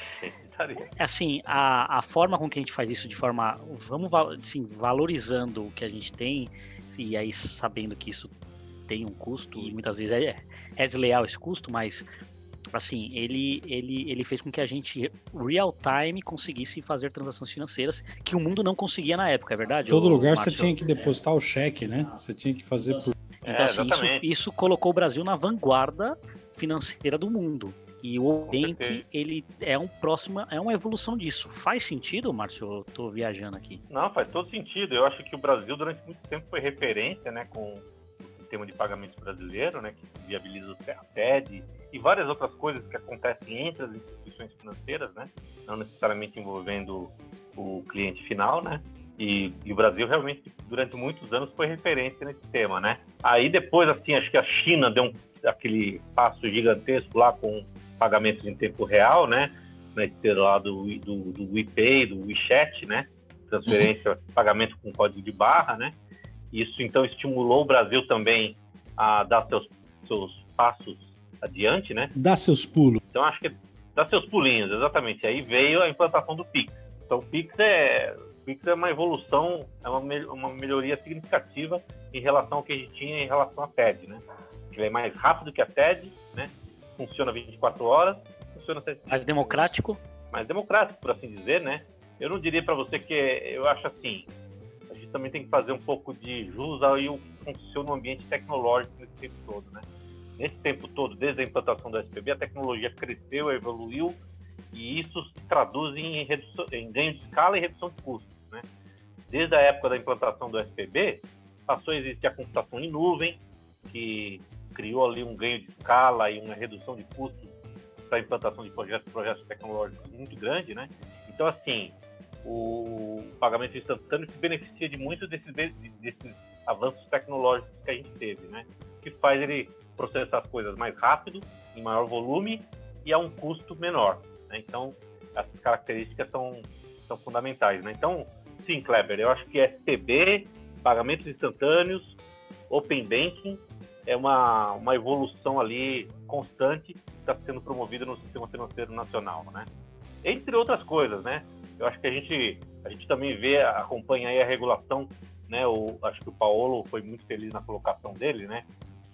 Estaria. Assim, a, a forma com que a gente faz isso de forma. Vamos assim, valorizando o que a gente tem, e aí sabendo que isso tem um custo, e muitas vezes é, é desleal esse custo, mas assim, ele, ele, ele fez com que a gente, real time, conseguisse fazer transações financeiras que o mundo não conseguia na época, é verdade? Todo lugar você tinha que depositar o cheque, né? Você tinha que fazer por. Então, É, assim, isso, isso colocou o Brasil na vanguarda financeira do mundo. E o Bank, certeza. ele é um próximo, é uma evolução disso. Faz sentido, Márcio? Eu tô viajando aqui. Não, faz todo sentido. Eu acho que o Brasil, durante muito tempo, foi referência né, com sistema de pagamento brasileiro, né, que viabiliza o TED e várias outras coisas que acontecem entre as instituições financeiras, né, não necessariamente envolvendo o cliente final, né, e, e o Brasil realmente, durante muitos anos, foi referência nesse tema, né. Aí depois, assim, acho que a China deu um, aquele passo gigantesco lá com pagamentos em tempo real, né, na esteira lá do, do, do WePay, do WeChat, né, transferência, pagamento com código de barra, né? Isso então estimulou o Brasil também a dar seus, seus passos adiante, né? Dá seus pulos. Então acho que dá seus pulinhos, exatamente. Aí veio a implantação do Pix. Então o Pix é, o Pix é uma evolução, é uma, uma melhoria significativa em relação ao que a gente tinha em relação à TED, né? Ele é mais rápido que a TED, né? Funciona 24 horas, funciona Mais democrático? mais democrático, por assim dizer, né? Eu não diria para você que é- eu acho assim, também tem que fazer um pouco de jus ao que funciona no ambiente tecnológico nesse tempo todo, né? Nesse tempo todo, desde a implantação do SPB, a tecnologia cresceu, evoluiu e isso se traduz em, redução, em ganho de escala e redução de custos, né? Desde a época da implantação do SPB, passou a existir a computação em nuvem, que criou ali um ganho de escala e uma redução de custos para a implantação de projetos, projetos tecnológicos muito grande, né? Então, assim, o pagamento instantâneo se beneficia de muitos desses, desses avanços tecnológicos que a gente teve, né? Que faz ele processar as coisas mais rápido, em maior volume e a um custo menor, né? Então, essas características são, são fundamentais, né? Então, sim, Kleber, eu acho que STB, pagamentos instantâneos, Open Banking, é uma, uma evolução ali constante que está sendo promovida no sistema financeiro nacional, né? Entre outras coisas, né? Eu acho que a gente, a gente também vê, acompanha aí a regulação, né? O, acho que o Paulo foi muito feliz na colocação dele, né?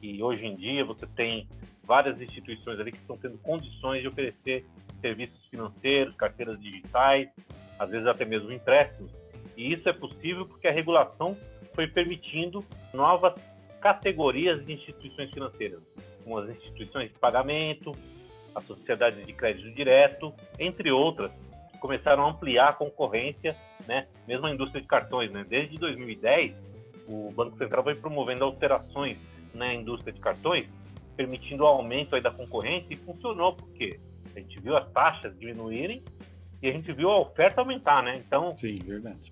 Que hoje em dia você tem várias instituições ali que estão tendo condições de oferecer serviços financeiros, carteiras digitais, às vezes até mesmo empréstimos. E isso é possível porque a regulação foi permitindo novas categorias de instituições financeiras, como as instituições de pagamento, as sociedades de crédito direto, entre outras, começaram a ampliar a concorrência, né? mesmo a indústria de cartões. Né? Desde 2010, o Banco Central vai promovendo alterações na indústria de cartões, permitindo o aumento aí da concorrência, e funcionou porque a gente viu as taxas diminuírem e a gente viu a oferta aumentar, né? Então, Sim, verdade.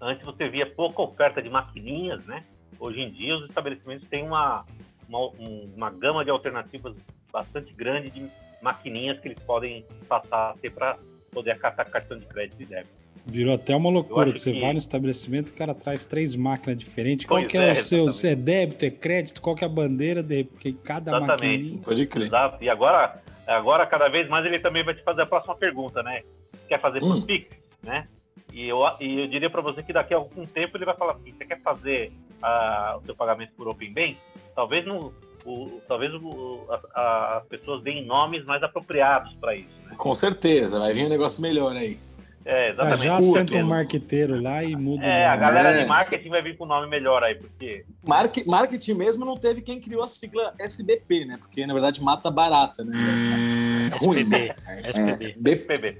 antes você via pouca oferta de maquininhas, né? Hoje em dia os estabelecimentos têm uma, uma, um- uma gama de alternativas bastante grande de maquininhas que eles podem passar a ter para poder acatar cartão de crédito e débito. Virou até uma loucura que você que- vai no estabelecimento, o cara traz três máquinas diferentes. Qual Pois que é, é, o seu? Se é débito, é crédito? Qual que é a bandeira? De... Porque cada Exatamente. maquininha... Pode crer. Exato. E agora, agora, cada vez mais, ele também vai te fazer a próxima pergunta, né? Quer fazer por Hum. Pix, né? E eu, e eu diria para você que daqui a algum tempo ele vai falar assim, você quer fazer ah, o seu pagamento por Open Bank? Talvez, no, o, talvez o, a- a- as pessoas deem nomes mais apropriados para isso, né? Com certeza, vai vir um negócio melhor aí. É, exatamente. já Curto, senta um né? marqueteiro lá e muda É, o a galera É, de marketing vai vir com um nome melhor aí, porque Marque- marketing mesmo não teve quem criou a sigla SBP, né? Porque na verdade mata barata, né? É ruim. SPB. É, SPB. B- PB.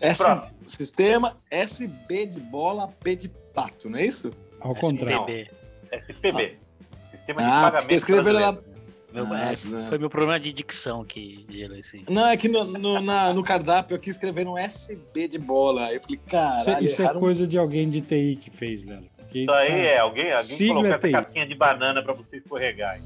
S, sistema SB de bola, P de pato, não é isso? Ao contrário. SPB. SPB. Sistema de Ah, pagamento escreveram lá- brasileiro. Meu- Ah, é, isso, né? Foi meu problema de dicção que gerou esse. Não, é que no, no, na- no cardápio aqui escreveram SB de bola. Aí eu falei, Isso, é- caralho, isso é erraram- coisa de alguém de TI que fez, Lelo. Porque Isso aí tá- é alguém, alguém Sigla colocou é essa TI. casquinha de banana para você escorregar. hein?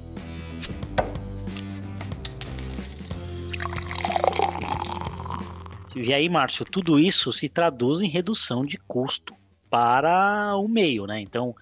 E aí, Márcio, tudo isso se traduz em redução de custo para o meio, né? Então,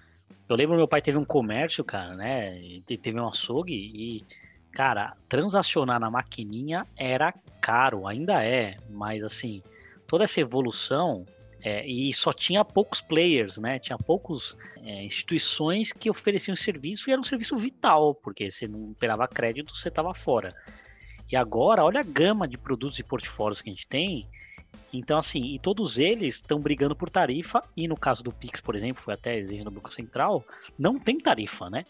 Eu lembro meu pai teve um comércio, cara, né? Teve um açougue e, cara, transacionar na maquininha era caro, ainda é, mas assim, toda essa evolução é, e só tinha poucos players, né? Tinha poucos é, instituições que ofereciam serviço e era um serviço vital, porque você não esperava crédito, você estava fora. E agora, olha a gama de produtos e portfólios que a gente tem. Então, assim, e todos eles estão brigando por tarifa, e no caso do Pix, por exemplo, foi até exemplo do Banco Central, não tem tarifa, né?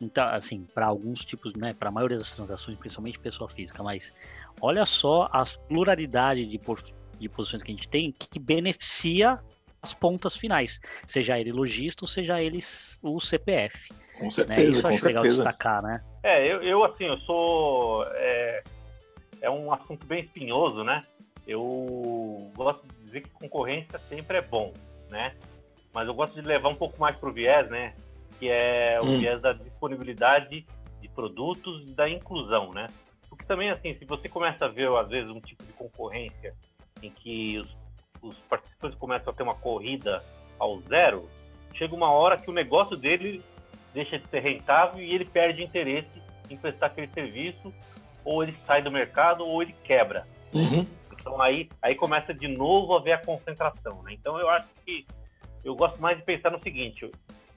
Então, assim, para alguns tipos, né, para a maioria das transações, principalmente pessoa física, mas olha só a pluralidade de, de posições que a gente tem que beneficia as pontas finais, seja ele lojista ou seja ele o CPF. Com certeza, né? Isso com acho certeza. legal destacar, né? É, eu, eu assim, eu sou. É, é um assunto bem espinhoso, né? Eu gosto de dizer que concorrência sempre é bom, né? Mas eu gosto de levar um pouco mais para o viés, né? Que é o hum. viés da disponibilidade de produtos e da inclusão, né? Porque também, assim, se você começa a ver, às vezes, um tipo de concorrência em que os, os participantes começam a ter uma corrida ao zero, chega uma hora que o negócio dele deixa de ser rentável e ele perde interesse em prestar aquele serviço, ou ele sai do mercado, ou ele quebra. Uhum. Então aí, aí começa de novo a ver a concentração. Né? Então eu acho que eu gosto mais de pensar no seguinte: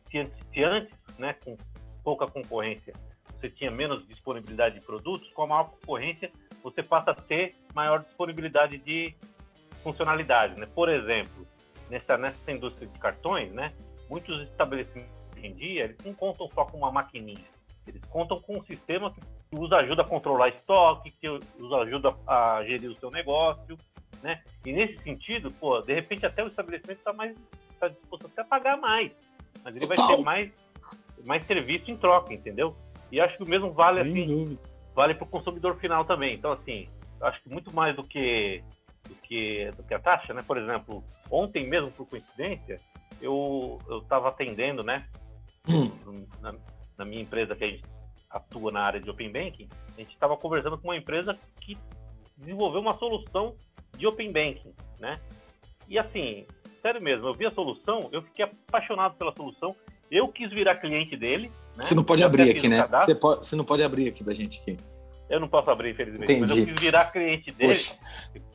se, se antes, né, com pouca concorrência, você tinha menos disponibilidade de produtos, com a maior concorrência você passa a ter maior disponibilidade de funcionalidade, né? Por exemplo, nessa, nessa indústria de cartões, né? Muitos estabelecimentos hoje em dia, eles não contam só com uma maquininha. Eles contam com um sistema que os ajuda a controlar estoque, que os ajuda a gerir o seu negócio, né? E nesse sentido, pô, de repente até o estabelecimento está mais tá disposto até a pagar mais, mas ele Total. vai ter mais mais serviço em troca, entendeu? E acho que o mesmo vale Sem assim, dúvida. vale para o consumidor final também. Então assim, acho que muito mais do que do que, do que a taxa, né? Por exemplo, ontem mesmo, por coincidência, eu estava atendendo, né? Hum. Na, na, minha empresa que a gente atua na área de Open Banking, a gente estava conversando com uma empresa que desenvolveu uma solução de Open Banking, né? E assim, sério mesmo, eu vi a solução, eu fiquei apaixonado pela solução, eu quis virar cliente dele. Né? Você não pode eu abrir aqui, né? Você, pode, você não pode abrir aqui da gente aqui. Eu não posso abrir, infelizmente. Entendi. Mas eu quis virar cliente dele. Poxa.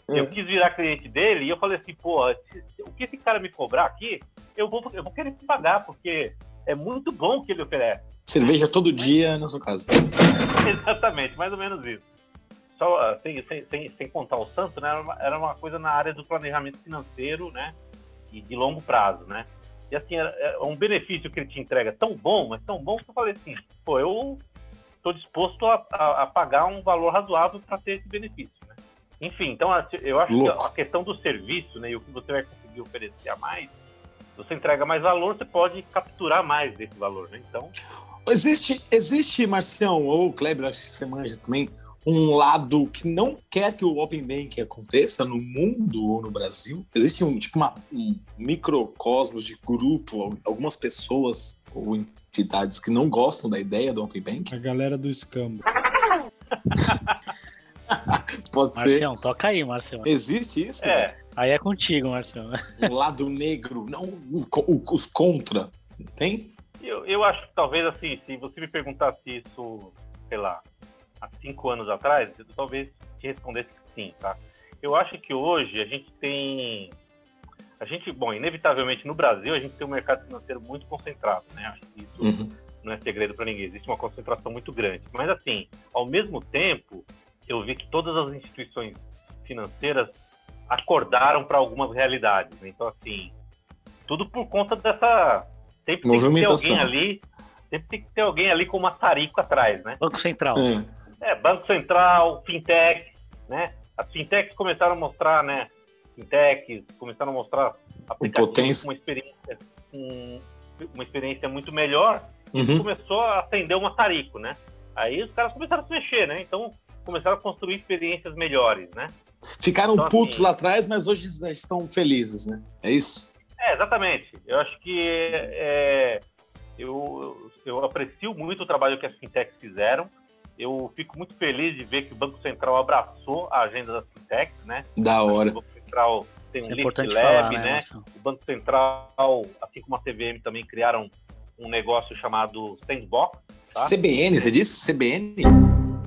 Eu quis virar cliente dele e eu falei assim, pô, o que esse cara me cobrar aqui, eu vou, eu vou querer pagar, porque é muito bom o que ele oferece. Cerveja todo dia, na sua casa. Exatamente, mais ou menos isso. Só, ah, sem, sem, sem, sem contar o santo, né, era uma, era uma coisa na área do planejamento financeiro, né, e de longo prazo, né. E assim, é um benefício que ele te entrega tão bom, mas tão bom que eu falei assim, pô, eu estou disposto a, a, a, pagar um valor razoável para ter esse benefício. Né? Enfim, então eu acho Louco. que a questão do serviço né, e o que você vai conseguir oferecer a mais, você entrega mais valor, você pode capturar mais desse valor. Né? Então. Existe, existe, Marcião, ou Kleber, acho que você manja também, um lado que não quer que o Open Banking aconteça no mundo ou no Brasil? Existe um tipo uma, um microcosmos de grupo, algumas pessoas ou entidades que não gostam da ideia do Open Bank? A galera do escambo. Pode Marcião, ser. toca aí, Marcião. Existe isso? É. Aí é contigo, Marcião. Um lado negro, não os contra. Tem? Eu, eu acho que talvez assim, se você me perguntasse isso, sei lá, há cinco anos atrás, eu talvez te respondesse que sim, tá? Eu acho que hoje a gente tem a gente, bom, inevitavelmente no Brasil a gente tem um mercado financeiro muito concentrado, né? Acho que isso uhum. não é segredo para ninguém. Existe uma concentração muito grande. Mas assim, ao mesmo tempo, eu vi que todas as instituições financeiras acordaram para algumas realidades. Né? Então assim, tudo por conta dessa sempre tem que ter alguém ali, sempre tem que ter alguém ali com uma tarico atrás, né? Banco Central. É, é Banco Central, fintech, né? As fintechs começaram a mostrar, né? fintechs começaram a mostrar aplicativos com uma experiência, com uma experiência muito melhor, uhum. começou a acender um matarico, né? Aí os caras começaram a se mexer, né? Então começaram a construir experiências melhores, né? Ficaram então, putos assim, lá atrás, mas hoje estão felizes, né? É isso? É, exatamente. Eu acho que é, eu, eu aprecio muito o trabalho que as fintechs fizeram. Eu fico muito feliz de ver que o Banco Central abraçou a agenda das fintechs, né? Da hora. Central tem um é Lift Lab, falar, né? né? O Banco Central, assim como a CVM, também criaram um negócio chamado Sandbox. Tá? CBN, você disse? CBN?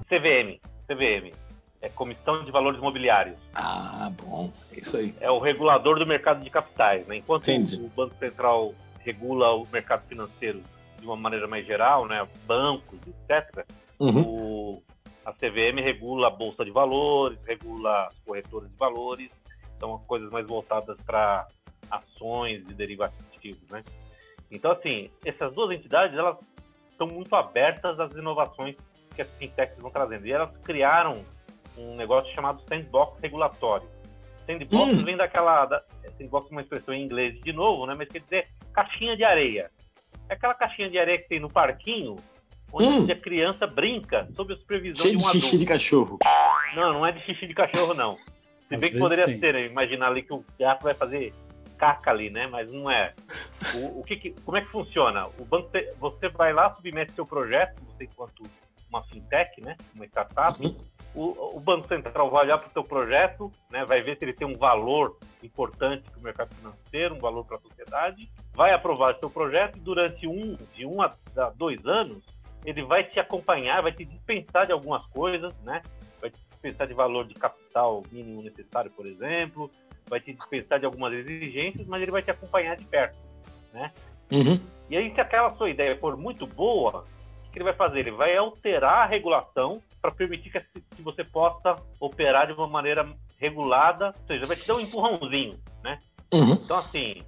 CVM, CVM. É Comissão de Valores Mobiliários. Ah, bom. É isso aí. É o regulador do mercado de capitais. Né? Enquanto Entendi. o Banco Central regula o mercado financeiro de uma maneira mais geral, né? bancos, etc., Uhum. o, a CVM regula a Bolsa de Valores, regula as corretoras de valores, são coisas mais voltadas para ações e derivativos, né? Então, assim, essas duas entidades, elas estão muito abertas às inovações que as fintechs vão trazendo. E elas criaram um negócio chamado sandbox regulatório. Sandbox Hum. vem daquela... Da, sandbox é uma expressão em inglês de novo, né? Mas quer dizer caixinha de areia. É aquela caixinha de areia que tem no parquinho, onde Hum. a criança brinca sob a supervisão Cheio de de um xixi adulto. de cachorro. Não, não é de xixi de cachorro, não. Se Às bem que poderia tem. ser, né? imaginar ali que o gato vai fazer caca ali, né? Mas não é. O, o que que- como é que funciona? O banco, te- você vai lá, submete seu projeto, você enquanto uma fintech, né? Uma startup, Uhum. O, o Banco Central vai olhar para o seu projeto, né, vai ver se ele tem um valor importante para o mercado financeiro, um valor para a sociedade, vai aprovar seu projeto e durante um, de um a dois anos, ele vai te acompanhar, vai te dispensar de algumas coisas, né? vai te dispensar de valor de capital mínimo necessário, por exemplo, vai te dispensar de algumas exigências, mas ele vai te acompanhar de perto. Uhum. E aí, se aquela sua ideia for muito boa, o que ele vai fazer? Ele vai alterar a regulação para permitir que, que você possa operar de uma maneira regulada, ou seja, vai te dar um empurrãozinho, né? Uhum. Então, assim,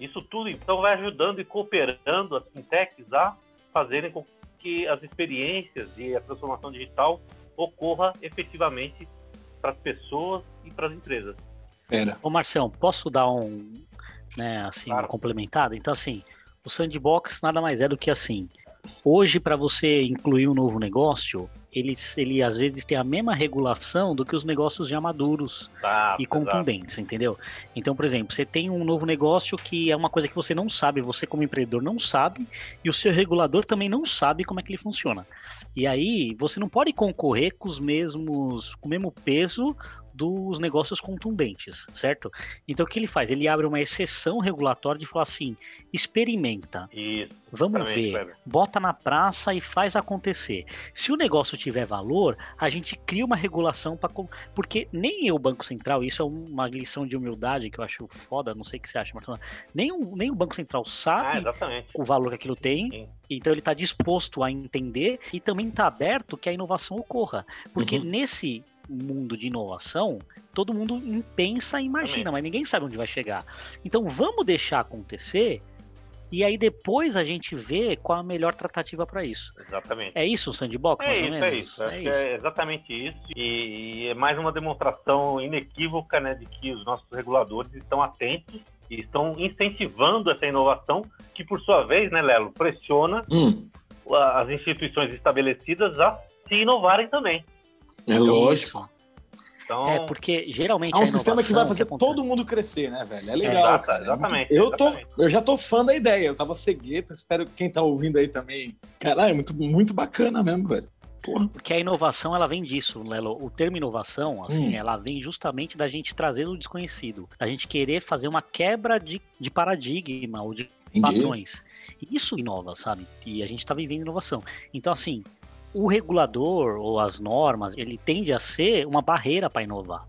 isso tudo então vai ajudando e cooperando as fintechs a fazerem com que as experiências e a transformação digital ocorra efetivamente para as pessoas e para as empresas. Pera. Ô, Marcião, posso dar um, né, assim, Claro. um complementado? Então, assim, o sandbox nada mais é do que assim. Hoje, para você incluir um novo negócio, ele, ele às vezes tem a mesma regulação do que os negócios já maduros Tá, e contundentes, entendeu? Então, por exemplo, você tem um novo negócio que é uma coisa que você não sabe, você como empreendedor não sabe, e o seu regulador também não sabe como é que ele funciona. E aí, você não pode concorrer com os mesmos, com o mesmo peso dos negócios contundentes, certo? Então, o que ele faz? Ele abre uma exceção regulatória de falar assim: experimenta, Isso, vamos ver, Kleber. bota na praça e faz acontecer. Se o negócio tiver valor, a gente cria uma regulação para. Porque nem eu, Banco Central, isso é uma lição de humildade que eu acho foda, não sei o que você acha, Marcelo. Nem o, nem o Banco Central Ah, sabe exatamente. o valor que aquilo tem, Sim. então ele está disposto a entender e também está aberto que a inovação ocorra. Porque Uhum. nesse mundo de inovação, todo mundo pensa e imagina, Também. mas ninguém sabe onde vai chegar. Então vamos deixar acontecer e aí depois a gente vê qual a melhor tratativa para isso. Exatamente. É isso o sandbox, É mais ou isso, menos? é isso. Acho que é exatamente isso. E, e é mais uma demonstração inequívoca né, de que os nossos reguladores estão atentos e estão incentivando essa inovação, que por sua vez, né, Lelo, pressiona Hum. as instituições estabelecidas a se inovarem também. É lógico. Então, É, porque geralmente É um sistema que vai fazer acontece- todo mundo crescer, né, velho? É legal, cara. É muito- exatamente, Eu, tô, exatamente. eu já tô fã da ideia. Eu tava cegueta, espero que quem tá ouvindo aí também. Caralho, é muito, muito bacana mesmo, velho. Porra. Porque a inovação, ela vem disso, Lelo. O termo inovação, assim, Hum. ela vem justamente da gente trazer o desconhecido. Da gente querer fazer uma quebra de, de paradigma ou de Entendi. padrões. Isso inova, sabe? E a gente tá vivendo inovação. Então, assim, o regulador ou as normas, ele tende a ser uma barreira para inovar.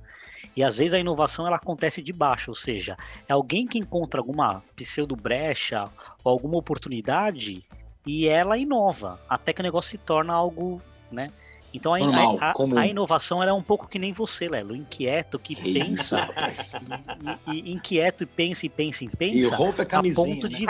E às vezes a inovação ela acontece de baixo, ou seja, é alguém que encontra alguma pseudo brecha ou alguma oportunidade e ela inova, até que o negócio se torna algo, né? Então a, Normal, a- a- a inovação é um pouco que nem você, Lelo, inquieto, que, Que pensa, isso, e, e- inquieto e pensa e pensa e pensa, E rompe a a camisinha, ponto né? de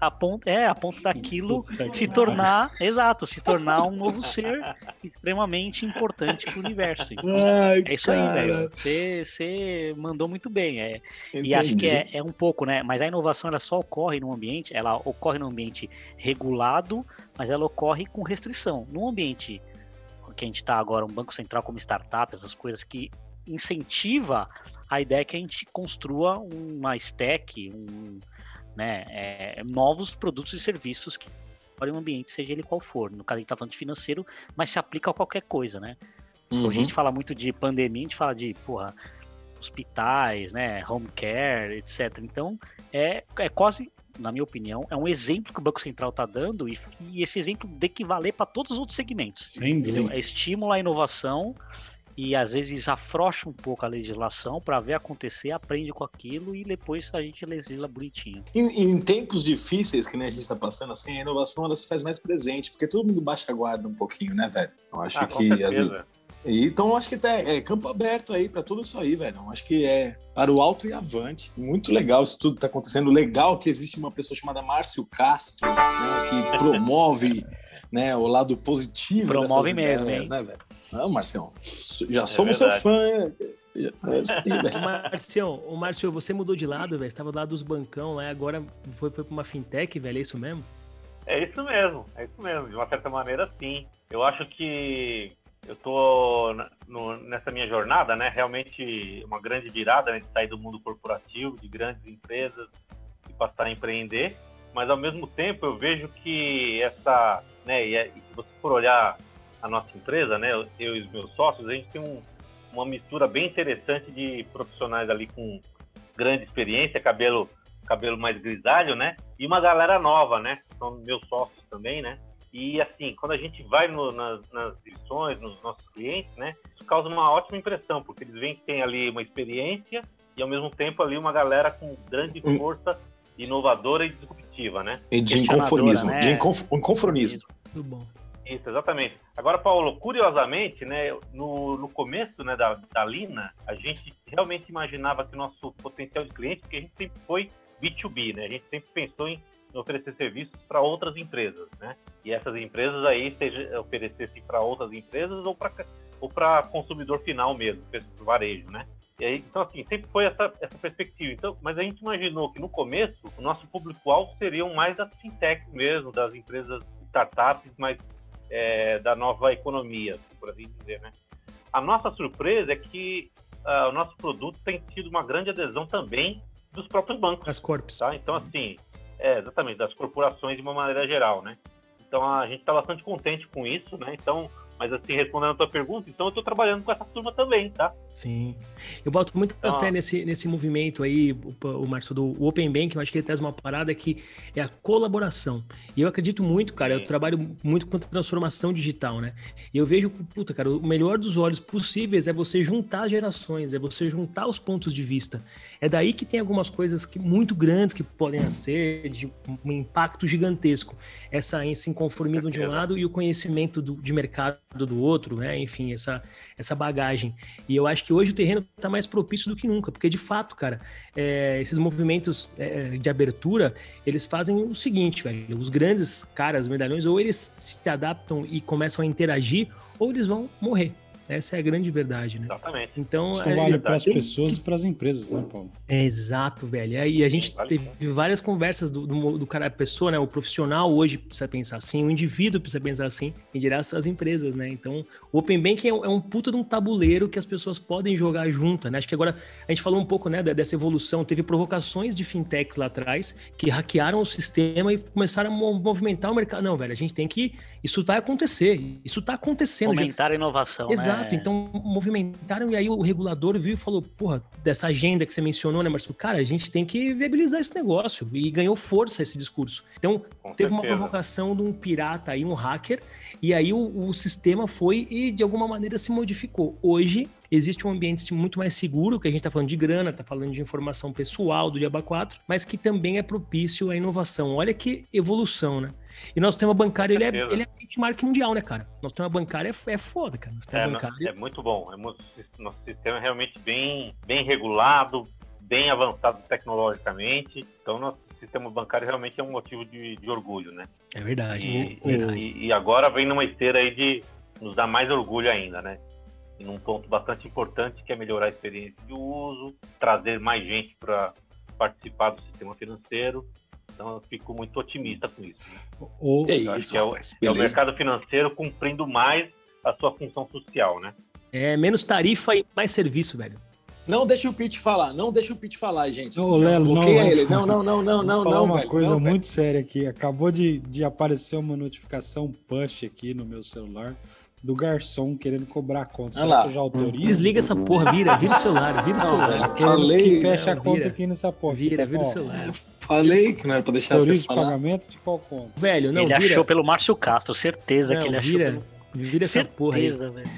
a ponto, é, a ponto daquilo que se tornar, exato, se tornar um novo ser extremamente importante para o universo. Ai, É isso aí, cara. velho. Você, você mandou muito bem. É, e acho que é, é um pouco, né? Mas a inovação ela só ocorre num ambiente, ela ocorre num ambiente regulado, mas ela ocorre com restrição. Num ambiente que a gente está agora, um banco central como startup, essas coisas que incentiva a ideia que a gente construa uma stack, um, né, é, novos produtos e serviços que podem um ambiente, seja ele qual for. No caso, a gente está falando de financeiro, mas se aplica a qualquer coisa, né? Uhum. Hoje a gente fala muito de pandemia, a gente fala de, porra, hospitais, né, home care, etc. Então, é, é quase na minha opinião, é um exemplo que o Banco Central está dando e, e, esse exemplo tem que valer para todos os outros segmentos. Sem dúvida. É estímulo à inovação e às vezes afrouxa um pouco a legislação para ver acontecer, aprende com aquilo e depois a gente legisla bonitinho. Em, em tempos difíceis que nem a gente está passando, assim, a inovação ela se faz mais presente, porque todo mundo baixa a guarda um pouquinho, né, velho? Eu acho Ah, que as. E, Então, acho que tá, é campo aberto aí para tudo isso aí, velho. Eu acho que é para o alto e avante. Muito legal isso tudo tá acontecendo. Legal que existe uma pessoa chamada Márcio Castro, né, que promove né, o lado positivo Promove dessas mesmo, ideias, hein? né, velho? Não, Marcião, já somos seu fã. É velho. Marcião, ô, Márcio, você mudou de lado, velho. Você tava do lado dos bancão lá, agora foi, foi pra uma fintech, velho. É isso mesmo? É isso mesmo, é isso mesmo. De uma certa maneira, sim. Eu acho que eu tô na- no- nessa minha jornada, né? Realmente uma grande virada, né? De sair do mundo corporativo, de grandes empresas e passar a empreender. Mas ao mesmo tempo eu vejo que essa, né? E, é- e se você for olhar a nossa empresa, né? Eu, e os meus sócios, a gente tem um- uma mistura bem interessante de profissionais ali com grande experiência, cabelo cabelo mais grisalho, né? E uma galera nova, né? São meus sócios também, né? E assim, quando a gente vai no- nas, nas nos nossos clientes, né? Isso causa uma ótima impressão, porque eles veem que tem ali uma experiência e ao mesmo tempo ali uma galera com grande Hum. força inovadora e disruptiva, né? E de inconformismo. né? De inconf- inconformismo. Tudo bom. Isso, exatamente. Agora, Paulo, curiosamente, né, no, no começo né, da, da Lina, a gente realmente imaginava que o nosso potencial de cliente, porque a gente sempre foi B2B, né? A gente sempre pensou em oferecer serviços para outras empresas, né? E essas empresas aí seja oferecessem para outras empresas ou para ou para consumidor final mesmo, para varejo, né? E aí, então assim, sempre foi essa, essa perspectiva. Então, mas a gente imaginou que no começo o nosso público-alvo seriam mais as fintechs mesmo, das empresas startups, mas é, da nova economia, assim, por assim dizer, né? A nossa surpresa é que ah, o nosso produto tem tido uma grande adesão também dos próprios bancos, As corpos. tá? Então, assim, é, exatamente, das corporações de uma maneira geral, né? Então, a gente está bastante contente com isso, né? Então, mas assim, respondendo a tua pergunta, então eu estou trabalhando com essa turma também, tá? Sim. Eu boto muita Então, fé nesse, nesse movimento aí, o, o Márcio, do Open Bank, eu acho que ele traz uma parada que é a colaboração. E eu acredito muito, cara, eu Sim. trabalho muito com transformação digital, né? E eu vejo, puta, cara, o melhor dos olhos possíveis é você juntar gerações, é você juntar os pontos de vista. É daí que tem algumas coisas que, muito grandes que podem ser de um impacto gigantesco. Essa, esse inconformismo de um lado e o conhecimento do- de mercado do outro, né? Enfim, essa, essa bagagem. E eu acho que hoje o terreno está mais propício do que nunca, porque de fato, cara, é, esses movimentos é, de abertura, eles fazem o seguinte, velho, os grandes caras, medalhões, ou eles se adaptam e começam a interagir, ou eles vão morrer. Essa é a grande verdade, né? Exatamente. Então, Isso é, vale para as pessoas e para as empresas, né, Paulo? é exato, velho. E a gente vale teve várias conversas do, do, do cara, a pessoa, né? O profissional hoje precisa pensar assim, o indivíduo precisa pensar assim, e dirá as empresas, né? Então, o Open Banking é, um- é um puta de um tabuleiro que as pessoas podem jogar junto, né? Acho que agora a gente falou um pouco, né, dessa evolução. Teve provocações de fintechs lá atrás que hackearam o sistema e começaram a mo- movimentar o mercado. Não, velho, a gente tem que. Isso vai acontecer. Isso tá acontecendo. já. Aumentar a inovação. Exato, né? Então movimentaram e aí o regulador viu e falou, porra, dessa agenda que você mencionou, né, Marcelo? Cara, a gente tem que viabilizar esse negócio e ganhou força esse discurso. Então, Com teve uma certeza. provocação de um pirata aí, um hacker, e aí o, o sistema foi e de alguma maneira se modificou. Hoje existe um ambiente muito mais seguro, que a gente está falando de grana, está falando de informação pessoal do Diaba 4, mas que também é propício à inovação. Olha que evolução, né? E nosso sistema bancário, ele é, ele é benchmark mundial, né, cara? Nosso sistema bancário é, é foda, cara. Nosso sistema É, bancário é muito bom. É muito- nosso sistema é realmente bem, bem regulado, bem avançado tecnologicamente. Então, nosso sistema bancário realmente é um motivo de, de orgulho, né? é verdade. E, é verdade. e- e agora vem numa esteira aí de nos dar mais orgulho ainda, né? Num ponto bastante importante que é melhorar a experiência de uso, trazer mais gente para participar do sistema financeiro. Então eu fico muito otimista com isso. né? O, É isso, que é o, é o mercado financeiro cumprindo mais a sua função social, né? É menos tarifa e mais serviço, velho. Não deixa o Pete falar, não deixa o Pete falar, gente. Ô, Lelo, não, não. ele. Não, não, não, não, não, Vou falar não, uma velho. coisa não, velho. muito séria aqui. Acabou de, de aparecer uma notificação push aqui no meu celular do garçom querendo cobrar a conta. Será lá. que eu já autorizo? Desliga essa porra, vira, vira o celular, vira o Não, celular. velho, Querendo Falei, que fecha a não, conta vira. aqui nessa porra. Vira, Tá vira o celular. Falei que não era pra deixar você Autorizo o falar. pagamento de qual conta? Velho, não, ele vira. achou pelo Márcio Castro, certeza Não, que ele achou vira, pelo... vira essa porra aí. Certeza, velho.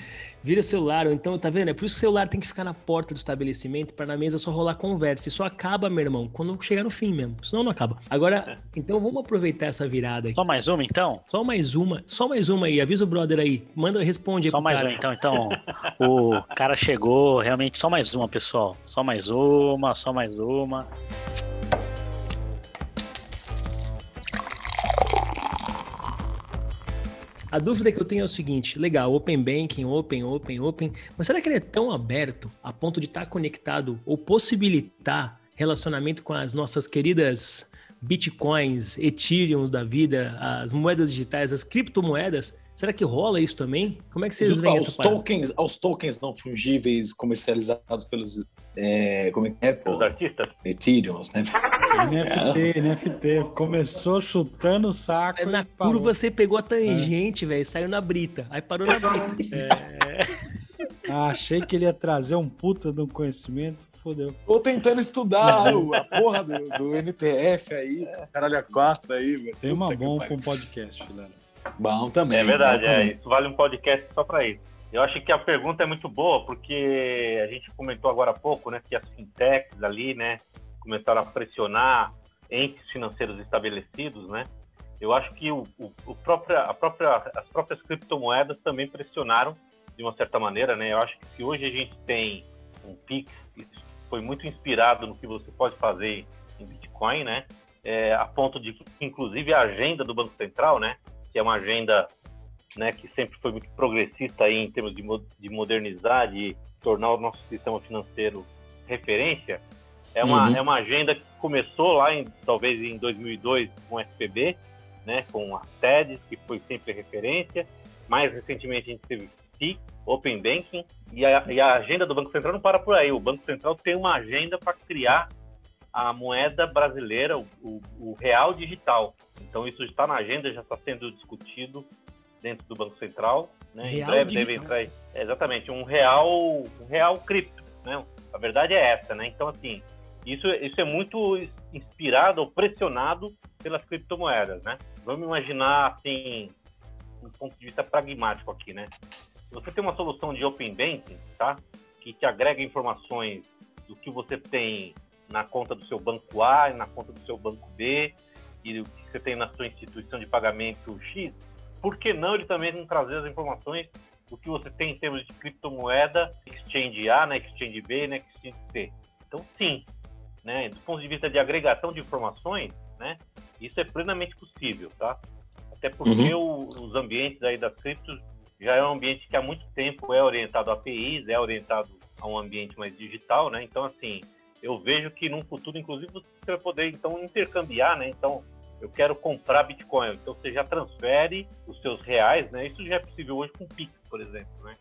Vira o celular, ou então, tá vendo? É por isso que o celular tem que ficar na porta do estabelecimento para na mesa só rolar conversa. Só acaba, meu irmão, quando chegar no fim mesmo. Senão não acaba. Agora, então vamos aproveitar essa virada aqui. Só mais uma, então? Só mais uma, só mais uma aí. Avisa o brother aí. Manda, responde aí Só mais cara. uma, então. Então, o cara chegou, realmente, só mais uma, pessoal. Só mais uma, só mais uma. A dúvida que eu tenho é o seguinte: legal, Open Banking, Open, Open, Open, mas será que ele é tão aberto a ponto de estar conectado ou possibilitar relacionamento com as nossas queridas Bitcoins, Ethereums da vida, as moedas digitais, as criptomoedas? Será que rola isso também? Como é que vocês Os, veem parada? tokens, aos tokens não fungíveis comercializados pelos é, como é que é, pô? Os artistas? Ethereums, né? NFT, NFT. Começou chutando o saco. Mas na e parou. curva você pegou a tangente, velho, saiu na brita. Aí parou na brita. Ah, achei que ele ia trazer um puta de um conhecimento. Fodeu. Tô tentando estudar o- a porra do, do NTF aí, caralho a quatro aí, velho. Tem uma bom com podcast, Filano. Bom também. É verdade, é, também. isso vale um podcast só para isso. Eu acho que a pergunta é muito boa, porque a gente comentou agora há pouco, né, que as fintechs ali, né, começaram a pressionar entes financeiros estabelecidos, né? Eu acho que o, o, o própria, própria, as próprias criptomoedas também pressionaram de uma certa maneira, né? Eu acho que se hoje a gente tem um Pix, isso foi muito inspirado no que você pode fazer em Bitcoin, né? É, a ponto de que, inclusive, a agenda do Banco Central, né? Que é uma agenda né, que sempre foi muito progressista aí em termos de, de modernizar, de tornar o nosso sistema financeiro referência, é uma, Uhum. é uma agenda que começou lá, em, talvez em 2002, com o SPB, né, com a TED, que foi sempre referência. Mais recentemente, a gente teve PIC, Open Banking, e a, e a agenda do Banco Central não para por aí. O Banco Central tem uma agenda para criar a moeda brasileira, o, o- o real digital. Então, isso está na agenda, já está sendo discutido dentro do Banco Central. Né? Em Real breve digital. deve entrar. aí- é, exatamente, um real, um real cripto. Né? A verdade é essa, né? Então, assim, isso, isso é muito inspirado ou pressionado pelas criptomoedas, né? Vamos imaginar, assim, um ponto de vista pragmático aqui, né? Você tem uma solução de Open Banking, tá? Que te agrega informações do que você tem na conta do seu banco A e na conta do seu banco B e o que você tem na sua instituição de pagamento X, por que não ele também não trazer as informações do que você tem em termos de criptomoeda, exchange A, né, exchange B, né, exchange C? Então, sim, né, do ponto de vista de agregação de informações, né, isso é plenamente possível, tá? Até porque o- os ambientes aí das criptos já é um ambiente que há muito tempo é orientado a APIs, é orientado a um ambiente mais digital, né? Então, assim, eu vejo que num futuro, inclusive, você vai poder, então, intercambiar, né? Então, eu quero comprar Bitcoin, então você já transfere os seus reais, né? Isso já é possível hoje com Pix, por exemplo, né?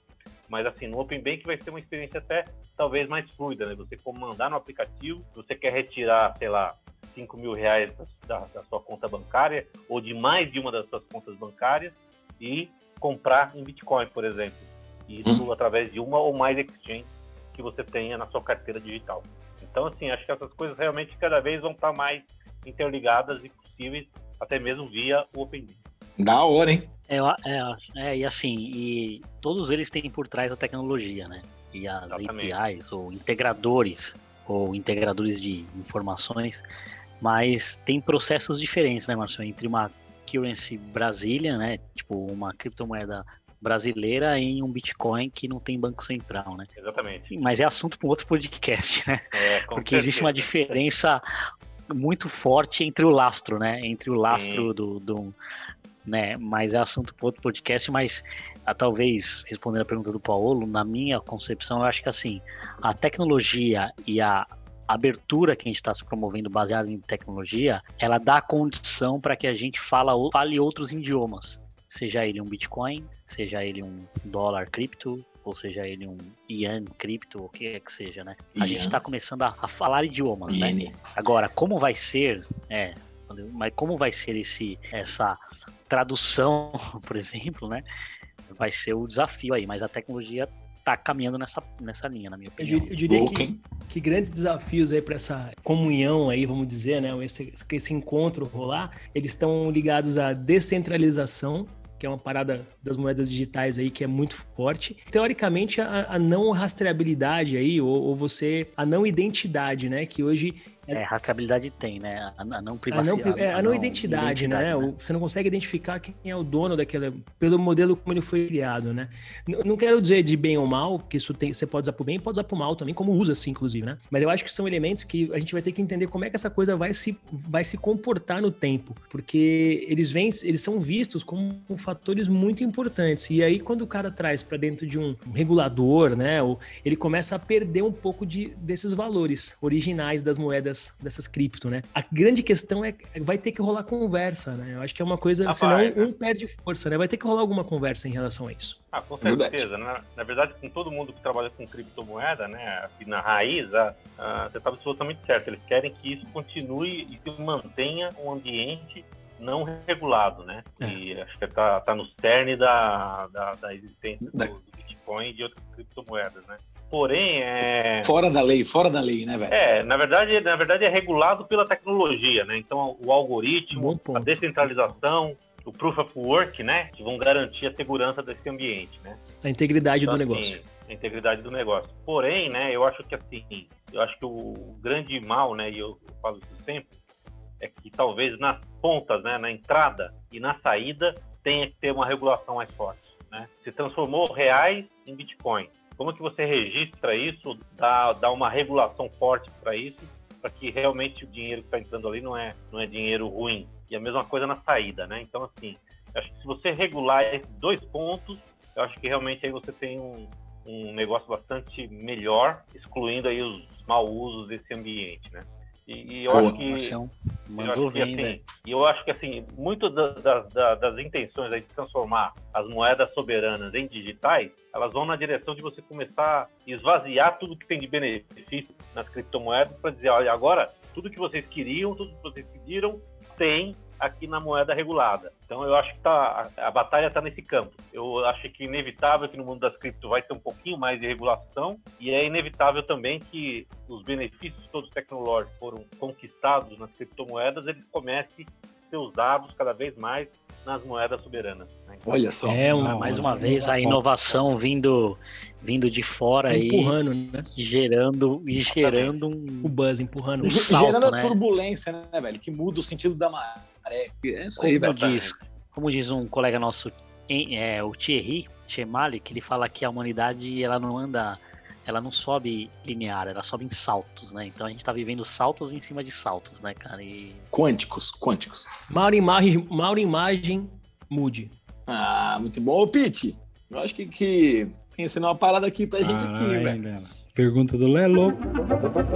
Mas, assim, no Open Bank vai ser uma experiência até, talvez, mais fluida, né? Você comandar no aplicativo, você quer retirar, sei lá, 5 mil reais da, da sua conta bancária ou de mais de uma das suas contas bancárias e comprar em Bitcoin, por exemplo. Isso através de uma ou mais exchanges que você tenha na sua carteira digital. Então, assim, acho que essas coisas realmente cada vez vão estar mais interligadas e possíveis, até mesmo via o Open Bank. Da hora, hein? É, é, é, e assim, e todos eles têm por trás a tecnologia, né? E as Exatamente. APIs, ou integradores, ou integradores de informações, mas tem processos diferentes, né, Marcelo? Entre uma currency Brasília, né? Tipo, uma criptomoeda brasileira e um Bitcoin que não tem banco central, né? Exatamente. Mas é assunto para um outro podcast, né? É, Porque existe uma certeza. diferença muito forte entre o lastro, né? Entre o lastro do, do né? Mas é assunto para outro podcast, mas ah, talvez respondendo a pergunta do Paulo, na minha concepção, eu acho que assim, a tecnologia e a abertura que a gente está se promovendo baseada em tecnologia, ela dá condição para que a gente fala, fale outros idiomas. Seja ele um Bitcoin, seja ele um dólar cripto, ou seja ele um Ian cripto, o que é que seja, né? A gente Ian. está começando a, a falar idiomas, né? Iene. Agora, como vai ser, é, mas como vai ser esse, essa tradução, por exemplo, né? vai ser o desafio aí, mas a tecnologia tá caminhando nessa, nessa linha, na minha Eu, opinião. dir- eu diria que, que grandes desafios aí para essa comunhão aí, vamos dizer, né? Esse, esse encontro rolar, eles estão ligados à descentralização, que é uma parada das moedas digitais aí que é muito forte. Teoricamente, a, a não rastreabilidade aí, ou, ou você, a não identidade, né? Que hoje É, rastreabilidade tem, né? A, a não a não, privacidade. é, a não identidade, né? O- Você não consegue identificar quem é o dono daquela, pelo modelo como ele foi criado, né? Não quero dizer de bem ou mal, porque isso tem, você pode usar pro bem e pode usar pro mal também, como usa assim, inclusive, né? Mas eu acho que são elementos que a gente vai ter que entender como é que essa coisa vai se, vai se comportar no tempo, porque eles vêm, eles são vistos como fatores muito importantes. E aí, quando o cara traz para dentro de um regulador, né? Ele começa a perder um pouco de, desses valores originais das moedas dessas cripto, né? A grande questão é vai ter que rolar conversa, né? Eu acho que é uma coisa, Ah, senão vai, né? um perde força, né? Vai ter que rolar alguma conversa em relação a isso. Ah, com Verdade. certeza. Na, na verdade, com todo mundo que trabalha com criptomoeda, né, na raiz, a, a, você está absolutamente certo. Eles querem que isso continue e que mantenha um ambiente não regulado, né? É. E acho que está tá no cerne da, da, da existência do, Da- do Bitcoin e de outras criptomoedas, né? Porém, é, Fora da lei, fora da lei, né, velho? é, na verdade, na verdade é regulado pela tecnologia, né? Então, o algoritmo, a descentralização, o proof of work, né, que vão garantir a segurança desse ambiente, né? A integridade Então, do assim, negócio. a integridade do negócio. Porém, né, eu acho que assim, eu acho que o grande mal, né, e eu falo isso sempre, é que talvez nas pontas, né, na entrada e na saída, tenha que ter uma regulação mais forte, né? Se transformou reais em Bitcoin. Como que você registra isso, dá, dá uma regulação forte para isso, para que realmente o dinheiro que está entrando ali não é, não é dinheiro ruim. E a mesma coisa na saída, né? Então, assim, acho que se você regular esses dois pontos, eu acho que realmente aí você tem um, um negócio bastante melhor, excluindo aí os mau usos desse ambiente, né? E, e eu Boa, acho que mandou que, bem, assim, velho. E eu acho que assim, muito da- da- das intenções aí de transformar as moedas soberanas em digitais, elas vão na direção de você começar a esvaziar tudo que tem de benefício nas criptomoedas para dizer, olha, agora tudo que vocês queriam, tudo que vocês pediram, tem aqui na moeda regulada. Então eu acho que tá, a, a batalha está nesse campo. Eu acho que é inevitável que no mundo das cripto vai ter um pouquinho mais de regulação e é inevitável também que os benefícios todos tecnológicos foram conquistados nas criptomoedas, eles comecem a ser usados cada vez mais nas moedas soberanas. né? Então, Olha só. É um, Mais uma vez, a inovação vindo, vindo de fora aí, empurrando, né? e gerando, e gerando O um. buzz empurrando. Um salto, Gerando a né? turbulência, né, velho? Que muda o sentido da maré. É isso aí, Como velho. diz, como diz um colega nosso, em- é, o Thierry Chemali, que ele fala que a humanidade ela não anda, ela não sobe linear, ela sobe em saltos, né? Então a gente tá vivendo saltos em cima de saltos, né, cara? E Quânticos, quânticos. Mauro imagem, Mauro imagem, mude. Ah, muito bom. Ô, Pete, eu acho que, que ensinou uma parada aqui pra gente aqui, Caralho, velho. Pergunta do Lelo.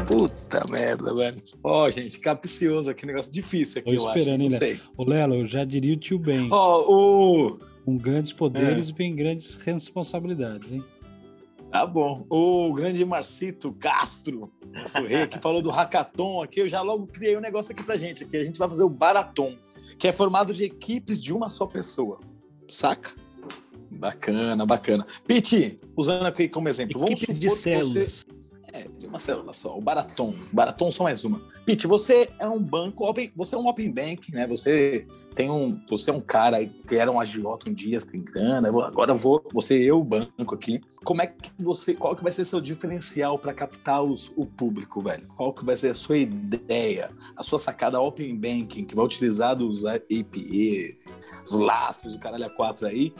Puta merda, velho. Ó, gente, capcioso aqui, negócio difícil aqui, Tô eu acho. esperando, Não hein, sei. Ô, Lelo, eu já diria o tio Ben. Ó, o... Com grandes poderes É. vem grandes responsabilidades, hein? Tá bom. O grande Marcito Castro, nosso rei, que falou do hackathon aqui, eu já logo criei um negócio aqui pra gente. Aqui a gente vai fazer o Baratom, que é formado de equipes de uma só pessoa. Saca? Bacana, bacana. Pete, usando aqui como exemplo, vamos Equipe supor de que você... células. É, de uma célula só, o Baratom. Baratom só mais uma. Pete, você é um banco, open, você é um open bank, né? Você tem um, você é um cara que era um agiota um dia, você tem grana, agora vou, você eu, banco aqui. Como é que você, qual que vai ser seu diferencial para captar os, o público, velho? Qual que vai ser a sua ideia, a sua sacada open banking, que vai utilizar dos API, os lastros, o caralho a quatro aí,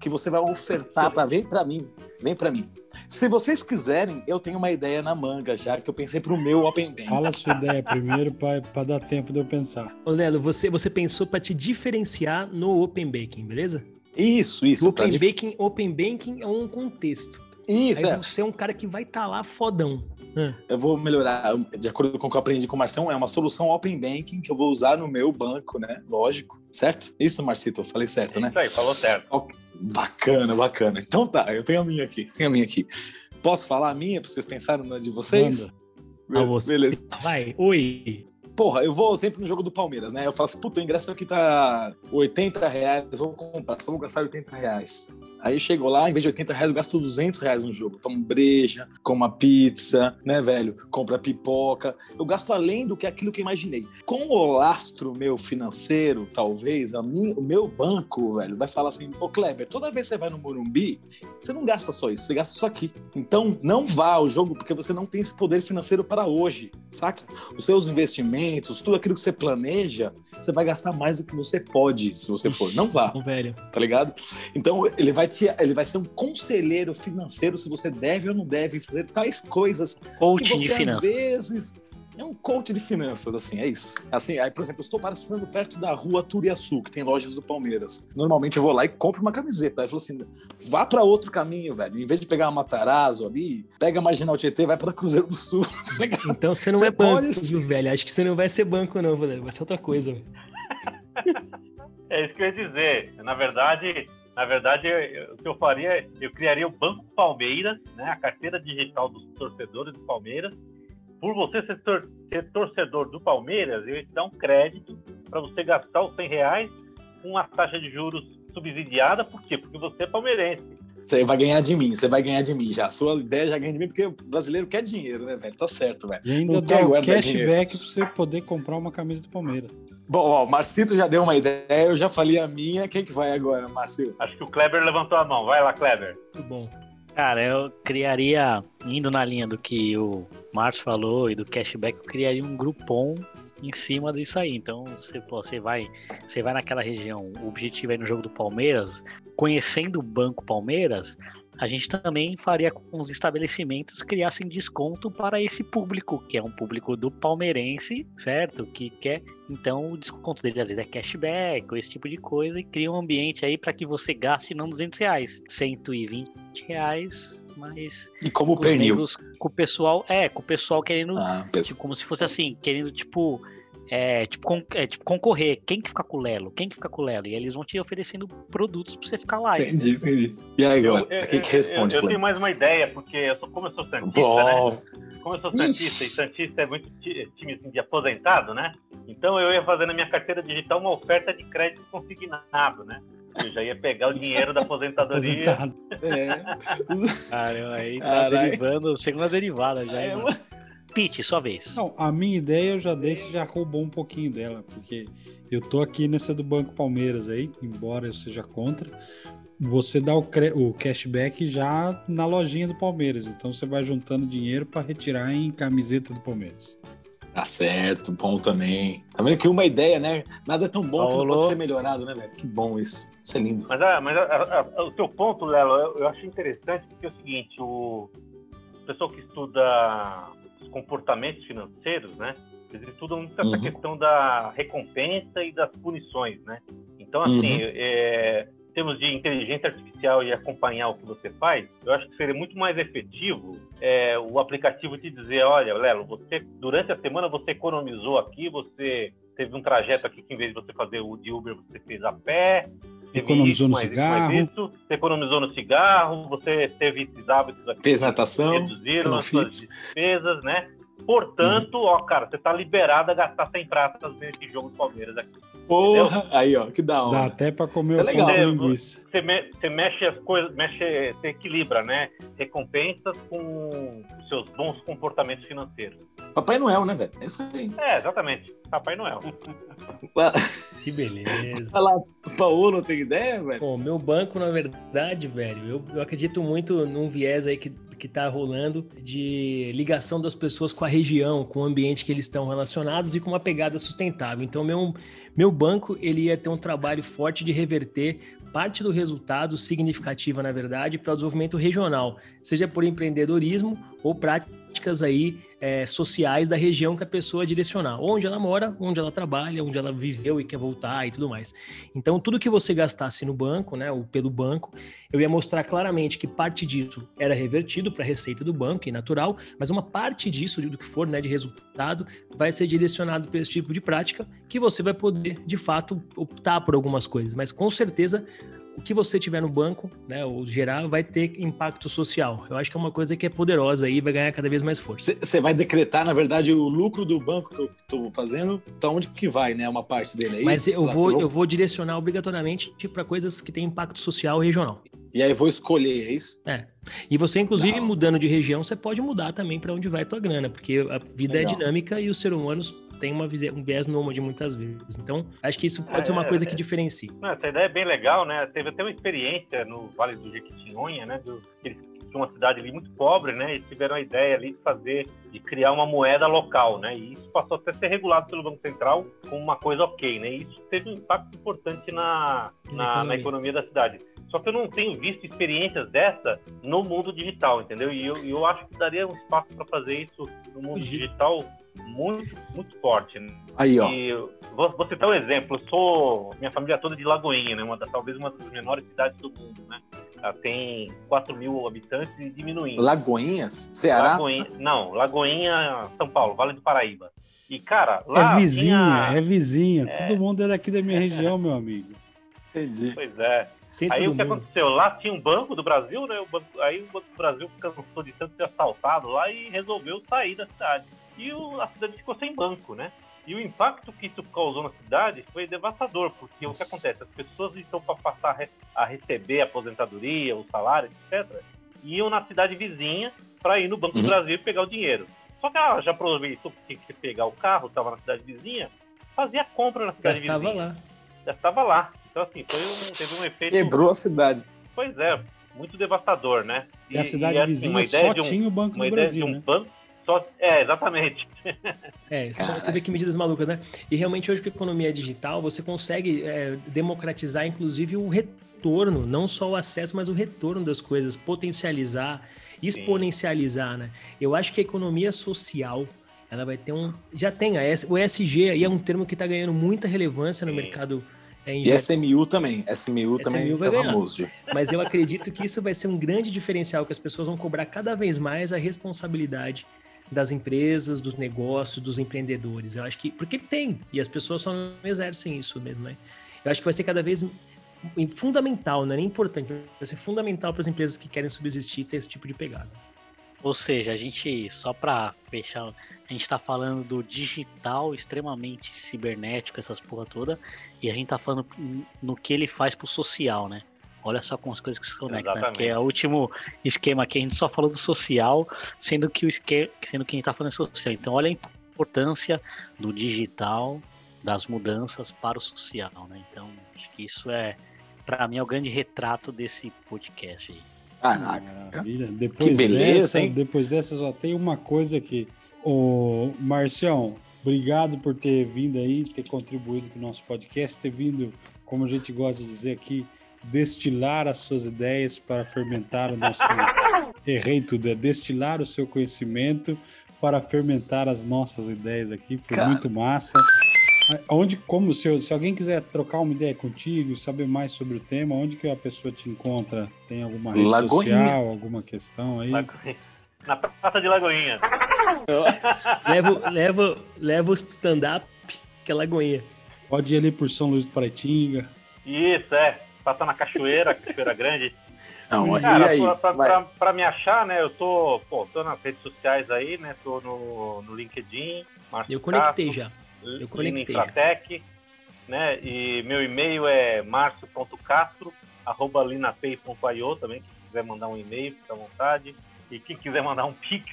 que você vai ofertar para vem para mim, vem para mim. Se vocês quiserem, eu tenho uma ideia na manga já, que eu pensei pro meu Open Bank. Fala a sua ideia primeiro para dar tempo de eu pensar. Ô, Lelo, você, você pensou para te diferenciar no Open Banking, beleza? Isso, isso. Open, dif- banking, open Banking é um contexto. Isso, Aí é. você é um cara que vai estar lá fodão. Eu vou melhorar, de acordo com o que eu aprendi com o Marção, é uma solução Open Banking que eu vou usar no meu banco, né? Lógico. Certo? Isso, Marcito, eu falei certo, né? Isso aí, falou certo. Bacana, bacana. Então tá, eu tenho a minha aqui. Tenho a minha aqui. Posso falar a minha pra vocês pensarem na de vocês? Manda. Ah, você. Beleza. Vai, oi. Porra, eu vou sempre no jogo do Palmeiras, né? Eu falo assim, puta, o ingresso aqui tá 80 reais, eu vou comprar, só vou gastar 80 reais. Aí chegou lá, em vez de 80 reais, eu gasto 200 reais no jogo. Tomo breja, como uma pizza, né, velho? Compra pipoca. Eu gasto além do que aquilo que eu imaginei. Com o lastro meu financeiro, talvez, a minha, o meu banco, velho, vai falar assim: Ô Kleber, toda vez que você vai no Morumbi, você não gasta só isso, você gasta isso aqui. Então, não vá ao jogo porque você não tem esse poder financeiro para hoje, saca? Os seus investimentos, tudo aquilo que você planeja, você vai gastar mais do que você pode, se você for. Não vá. velho. Tá ligado? Então, ele vai, te, ele vai ser um conselheiro financeiro se você deve ou não deve fazer tais coisas Coaching que você, às vezes, é um coach de finanças, assim, é isso. Assim, aí, por exemplo, eu estou passando perto da rua Turiaçu, que tem lojas do Palmeiras. Normalmente eu vou lá e compro uma camiseta. Aí eu falo assim, vá para outro caminho, velho. Em vez de pegar uma Matarazzo ali, pega a Marginal Tietê, vai para Cruzeiro do Sul, tá ligado? Então você não Você é banco, pode- viu, velho? Acho que você não vai ser banco, não, velho. Vai ser outra coisa, velho. É isso que eu ia dizer. Na verdade, na verdade, eu- o que eu faria, eu criaria o Banco Palmeiras, né, a carteira digital dos torcedores do Palmeiras. Por você ser, tor- ser torcedor do Palmeiras, eu ia te dar um crédito para você gastar os 100 reais com uma taxa de juros subsidiada. Por quê? Porque você é palmeirense. Você vai ganhar de mim, você vai ganhar de mim já. A sua ideia já ganha de mim, porque o brasileiro quer dinheiro, né, velho? Tá certo, velho. E ainda Não dá o guardar cashback pra você poder comprar uma camisa do Palmeiras. Bom, ó, o Marcito já deu uma ideia, eu já falei a minha. Quem que vai agora, Marcito? Acho que o Kleber levantou a mão. Vai lá, Kleber. Muito bom. Cara, eu criaria, indo na linha do que o Márcio falou e do cashback, eu criaria um grupom em cima disso aí. Então, você, você vai, você vai naquela região, o objetivo é no jogo do Palmeiras, conhecendo o Banco Palmeiras, a gente também faria com os estabelecimentos criassem desconto para esse público, que é um público do palmeirense, certo? Que quer, então, o desconto dele às vezes é cashback ou esse tipo de coisa, e cria um ambiente aí para que você gaste não 200 reais, 120 reais, mas E como com, pernil. com o pessoal, é, com o pessoal querendo, Ah, tipo, como se fosse assim, querendo, tipo, é, tipo, con- é, tipo, concorrer. Quem que fica com o Lelo? Quem que fica com o Lelo? E aí eles vão te oferecendo produtos pra você ficar lá. Entendi, entendi. E aí, Eu, agora? eu- Quem que eu- responde, eu, eu tenho mais uma ideia, porque eu sou, como eu sou santista, né? Bom, Como eu sou Santista, e Santista é muito ti- time assim, de aposentado, né? Então eu ia fazer na minha carteira digital uma oferta de crédito consignado, né? Eu já ia pegar o dinheiro da aposentadoria. Aposentado. é. Cara, aí tá Caralho. derivando, segunda derivada já. É, hein, mano? Pete, sua vez. Não, a minha ideia eu já dei, você já roubou um pouquinho dela, porque eu tô aqui nessa do Banco Palmeiras aí, embora eu seja contra. Você dá o, o cashback já na lojinha do Palmeiras, então você vai juntando dinheiro para retirar em camiseta do Palmeiras. Tá certo, bom também. Tá vendo que uma ideia, né? Nada é tão bom que não Paulo. pode ser melhorado, né, velho? Que bom isso. Isso é lindo. Mas, a- mas a- a- a- o seu ponto, Lelo, eu, eu acho interessante porque é o seguinte, o, pessoal que estuda comportamentos financeiros, né? Eles estudam muito essa Uhum. questão da recompensa e das punições, né? Então, assim, Uhum. é, em termos de inteligência artificial e acompanhar o que você faz, eu acho que seria muito mais efetivo é, o aplicativo te dizer, olha, Lelo, você durante a semana você economizou aqui, você teve um trajeto aqui que em vez de você fazer o de Uber, você fez a pé, Economizou no cigarro. isso, você economizou no cigarro, você teve esses hábitos aqui Fez natação, reduziram as suas despesas, né? Portanto, ó, cara, você tá liberado a gastar 100 pratas nesse jogo do Palmeiras aqui. Porra! Aí, ó, que da Dá hora. até para comer é o legal. pão com É, linguiça. Você, me- você mexe as coisas, mexe, você equilibra, né? Recompensas com seus bons comportamentos financeiros. Papai Noel, né, velho? É isso aí. É, exatamente. Papai Noel. Que beleza. Vai lá, o Paulo tem ideia, velho? Bom, meu banco, na verdade, velho, eu, eu acredito muito num viés aí que, que tá rolando de ligação das pessoas com a região, com o ambiente que eles estão relacionados e com uma pegada sustentável. Então, meu, meu banco, ele ia ter um trabalho forte de reverter parte do resultado significativa, na verdade, para o desenvolvimento regional, seja por empreendedorismo ou práticas aí é, sociais da região que a pessoa direcionar, onde ela mora, onde ela trabalha, onde ela viveu e quer voltar e tudo mais. Então, tudo que você gastasse no banco, né, ou pelo banco, eu ia mostrar claramente que parte disso era revertido para a receita do banco, é natural, mas uma parte disso, do que for, né, de resultado, vai ser direcionado para esse tipo de prática, que você vai poder, de fato, optar por algumas coisas. Mas com certeza, o que você tiver no banco, né, ou gerar, vai ter impacto social. Eu acho que é uma coisa que é poderosa aí, vai ganhar cada vez mais força. Você vai decretar, na verdade, o lucro do banco que eu tô fazendo, pra onde que vai, né? Uma parte dele, é Mas isso? eu vou, eu vou direcionar obrigatoriamente para coisas que têm impacto social regional. E aí vou escolher, é isso? É. E você, inclusive, Não. mudando de região, você pode mudar também para onde vai a tua grana, porque a vida Legal. é dinâmica e os seres humanos têm uma um viés nômade muitas vezes. Então, acho que isso pode É, ser uma coisa é. que diferencia. Essa ideia é bem legal, né? Teve até uma experiência no Vale do Jequitinhonha, né? Do, eles tinham uma cidade ali muito pobre, né? E tiveram a ideia ali de fazer, de criar uma moeda local, né? E isso passou até a ser regulado pelo Banco Central como uma coisa ok, né? E isso teve um impacto importante na, Na na, economia. na economia da cidade. Só que eu não tenho visto experiências dessa no mundo digital, entendeu? E eu, eu acho que daria um espaço para fazer isso no mundo Digi- digital muito, muito forte, né? Aí, ó. E vou, vou citar um exemplo. Eu sou minha família toda de Lagoinha, né? Uma das, talvez uma das menores cidades do mundo, né? Ela tem 4 mil habitantes e diminuindo. Lagoinhas? Ceará? Lagoinha, não, Lagoinha, São Paulo, Vale do Paraíba. E cara, lá É vizinha, tinha- é vizinha. Todo mundo é daqui da minha região, meu amigo. Entendi. Pois é. Centro Aí o que mundo. aconteceu? Lá tinha um banco do Brasil, né? O banco- aí o Banco do Brasil cansou de tanto ser assaltado lá e resolveu sair da cidade. E o- a cidade ficou sem banco, né? E o impacto que isso causou na cidade foi devastador, porque o que acontece? As pessoas estão para passar a re- a receber a aposentadoria, o salário, etc., iam na cidade vizinha para ir no Banco Uhum. do Brasil e pegar o dinheiro. Só que ela já aproveitou que tinha que pegar o carro, estava na cidade vizinha, fazia compra na Já cidade estava vizinha. lá. Já estava lá. Então, assim, foi um, teve um efeito. Quebrou a cidade. Pois é, muito devastador, né? E, a cidade assim, vizinha uma ideia só de um- tinha o Banco uma do ideia Brasil, de um né? banco. Só, é, exatamente. É, você, Caralho. você vê que medidas malucas, né? E realmente hoje com a economia digital, você consegue é, democratizar, inclusive, o retorno, não só o acesso, mas o retorno das coisas, potencializar, exponencializar, né? Eu acho que a economia social, ela vai ter um... Já tem, a S- o ESG aí é um termo que está ganhando muita relevância no Sim. mercado é, E SMU também. SMU, também SMU vai tá ganhar. famoso. Mas eu acredito que isso vai ser um grande diferencial, que as pessoas vão cobrar cada vez mais a responsabilidade das empresas, dos negócios, dos empreendedores. Eu acho que. Porque tem, e as pessoas só não exercem isso mesmo, né? Eu acho que vai ser cada vez fundamental, não é nem importante, vai ser fundamental para as empresas que querem subsistir ter esse tipo de pegada. Ou seja, a gente, só para fechar, a gente tá falando do digital extremamente cibernético, essas porra toda, e a gente tá falando no que ele faz pro social, né? Olha só como as coisas que se conectam, né? Porque é o último esquema aqui, a gente só falou do social, sendo que o esquema, sendo que a gente tá falando social. Então, olha a importância do digital, das mudanças para o social, né? Então, acho que isso é, para mim, é o grande retrato desse podcast aí. Caraca. Maravilha. Depois Que beleza, dessa, hein? depois dessa só tem uma coisa aqui. Ô, Marcião, obrigado por ter vindo aí, ter contribuído com o nosso podcast, ter vindo, como a gente gosta de dizer aqui, destilar as suas ideias para fermentar o nosso. Errei tudo, é destilar o seu conhecimento para fermentar as nossas ideias aqui. Foi Cara. muito massa. Onde, como, se, eu- se alguém quiser trocar uma ideia contigo, saber mais sobre o tema, onde que a pessoa te encontra? Tem alguma rede Lagoinha. social, alguma questão aí? Lagoinha. Na Praça de Lagoinha. Leva, leva, leva o stand-up, que é Lagoinha. Pode ir ali por São Luís do Paraitinga. Isso, é. Passar na Cachoeira, Cachoeira Grande. Não, Cara, e aí? pra, pra, Vai. pra- pra me achar, né? Eu tô, pô, tô nas redes sociais aí, né? Tô no, no LinkedIn. Márcio Eu conectei Castro, já. Eu Lina conectei. Infratec, né? E meu e-mail é marcio.castro, arroba linapay.io também, quem quiser mandar um e-mail, fica à vontade. E quem quiser mandar um pix,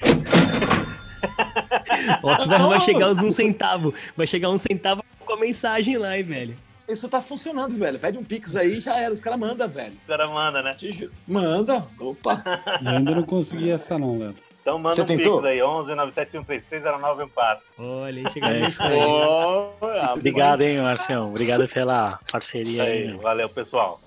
que vai, vai chegar uns um centavo. Vai chegar um centavo com a mensagem lá, hein, velho. Isso tá funcionando, velho. Pede um Pix aí já era. Os caras mandam, velho. o cara manda, né? Manda. Opa. Eu ainda não consegui essa não, Léo. Então manda Você um tentou? pix aí, 11 97136 0914. Olha, aí chegaram É isso. Ó, Obrigado, hein, Marcião? Obrigado pela parceria aí, Aí, valeu, pessoal.